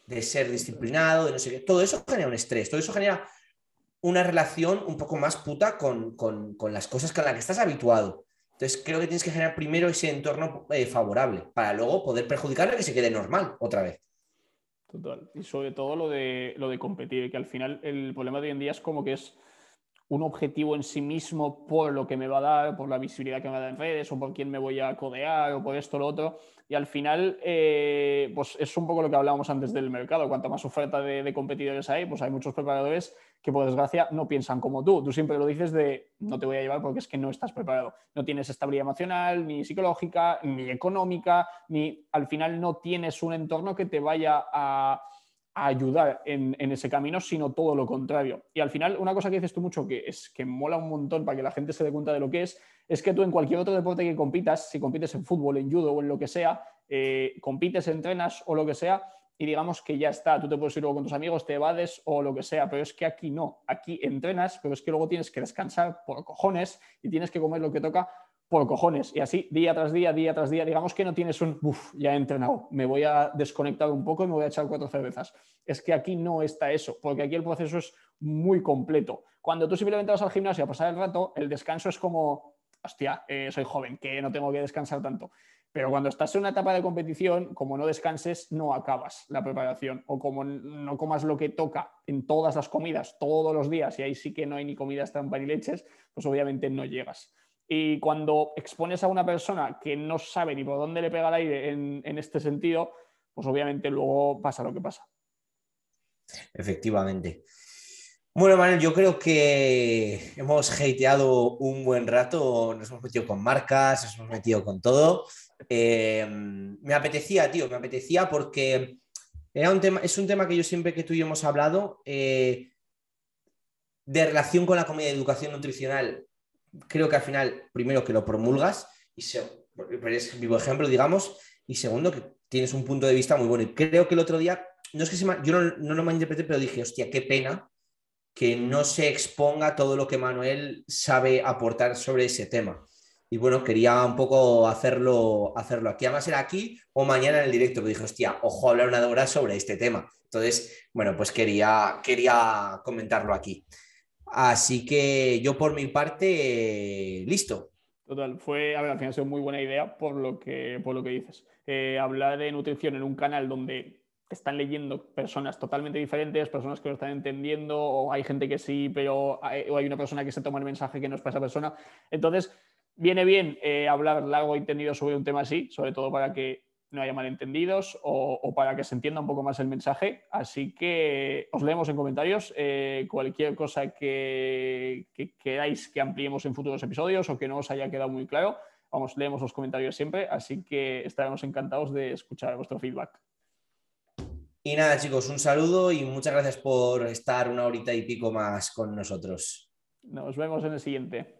Speaker 2: de ser disciplinado, de no sé qué. Todo eso genera un estrés, todo eso genera una relación un poco más puta con, las cosas con las que estás habituado. Entonces creo que tienes que generar primero ese entorno eh, favorable para luego poder perjudicarle que se quede normal otra vez.
Speaker 1: Total. Y sobre todo lo de, lo de competir, que al final el problema de hoy en día es como que es un objetivo en sí mismo por lo que me va a dar, por la visibilidad que me va a dar en redes, o por quién me voy a codear, o por esto o lo otro. Y al final, eh, pues es un poco lo que hablábamos antes del mercado. Cuanto más oferta de, competidores hay, pues hay muchos preparadores que por desgracia no piensan como tú. Tú siempre lo dices de no te voy a llevar porque es que no estás preparado. No tienes estabilidad emocional, ni psicológica, ni económica, ni al final no tienes un entorno que te vaya a ayudar en, ese camino, sino todo lo contrario. Y al final, una cosa que dices tú mucho que es que mola un montón para que la gente se dé cuenta de lo que es, es que tú en cualquier otro deporte que compitas, si compites en fútbol, en judo o en lo que sea, eh, compites, entrenas o lo que sea, y digamos que ya está, tú te puedes ir luego con tus amigos, te evades o lo que sea, pero es que aquí no, aquí entrenas, pero es que luego tienes que descansar por cojones y tienes que comer lo que toca por cojones. Y así, día tras día, día tras día, digamos que no tienes un, uff, ya he entrenado, me voy a desconectar un poco y me voy a echar cuatro cervezas. Es que aquí no está eso, porque aquí el proceso es muy completo. Cuando tú simplemente vas al gimnasio a pasar el rato, el descanso es como, hostia, eh, soy joven, que no tengo que descansar tanto. Pero cuando estás en una etapa de competición, como no descanses, no acabas la preparación. O como no comas lo que toca en todas las comidas, todos los días, y ahí sí que no hay ni comidas trampa ni leches, pues obviamente no llegas. Y cuando expones a una persona que no sabe ni por dónde le pega el aire en, este sentido, pues obviamente luego pasa lo que pasa.
Speaker 2: Efectivamente. Bueno, Manuel, yo creo que hemos hateado un buen rato, nos hemos metido con marcas, nos hemos metido con todo. Eh, me apetecía, tío, me apetecía porque era un tema, es un tema que yo siempre que tú y yo hemos hablado eh, de relación con la comida de educación nutricional creo que al final, primero que lo promulgas, y es vivo ejemplo, digamos, y segundo que tienes un punto de vista muy bueno. Y creo que el otro día, no es que se yo no, no, lo interpreté, pero dije, hostia, qué pena que no se exponga todo lo que Manuel sabe aportar sobre ese tema. Y bueno, quería un poco hacerlo, hacerlo aquí. Además era aquí o mañana en el directo, pero dije, hostia, ojo, hablar una hora sobre este tema. Entonces, bueno, pues quería, quería comentarlo aquí. Así que yo por mi parte, listo.
Speaker 1: Total, fue, a ver, al final sido muy buena idea por lo que, por lo que dices. Eh, hablar de nutrición en un canal donde están leyendo personas totalmente diferentes, personas que lo están entendiendo, o hay gente que sí, pero hay una persona que se toma el mensaje que no es para esa persona. Entonces, viene bien eh, hablar largo y entendido sobre un tema así, sobre todo para que no haya malentendidos o, para que se entienda un poco más el mensaje. Así que os leemos en comentarios eh, cualquier cosa que, queráis que ampliemos en futuros episodios o que no os haya quedado muy claro. Vamos, leemos los comentarios siempre, así que estaremos encantados de escuchar vuestro feedback.
Speaker 2: Y nada, chicos, un saludo y muchas gracias por estar una horita y pico más con nosotros.
Speaker 1: Nos vemos en el siguiente.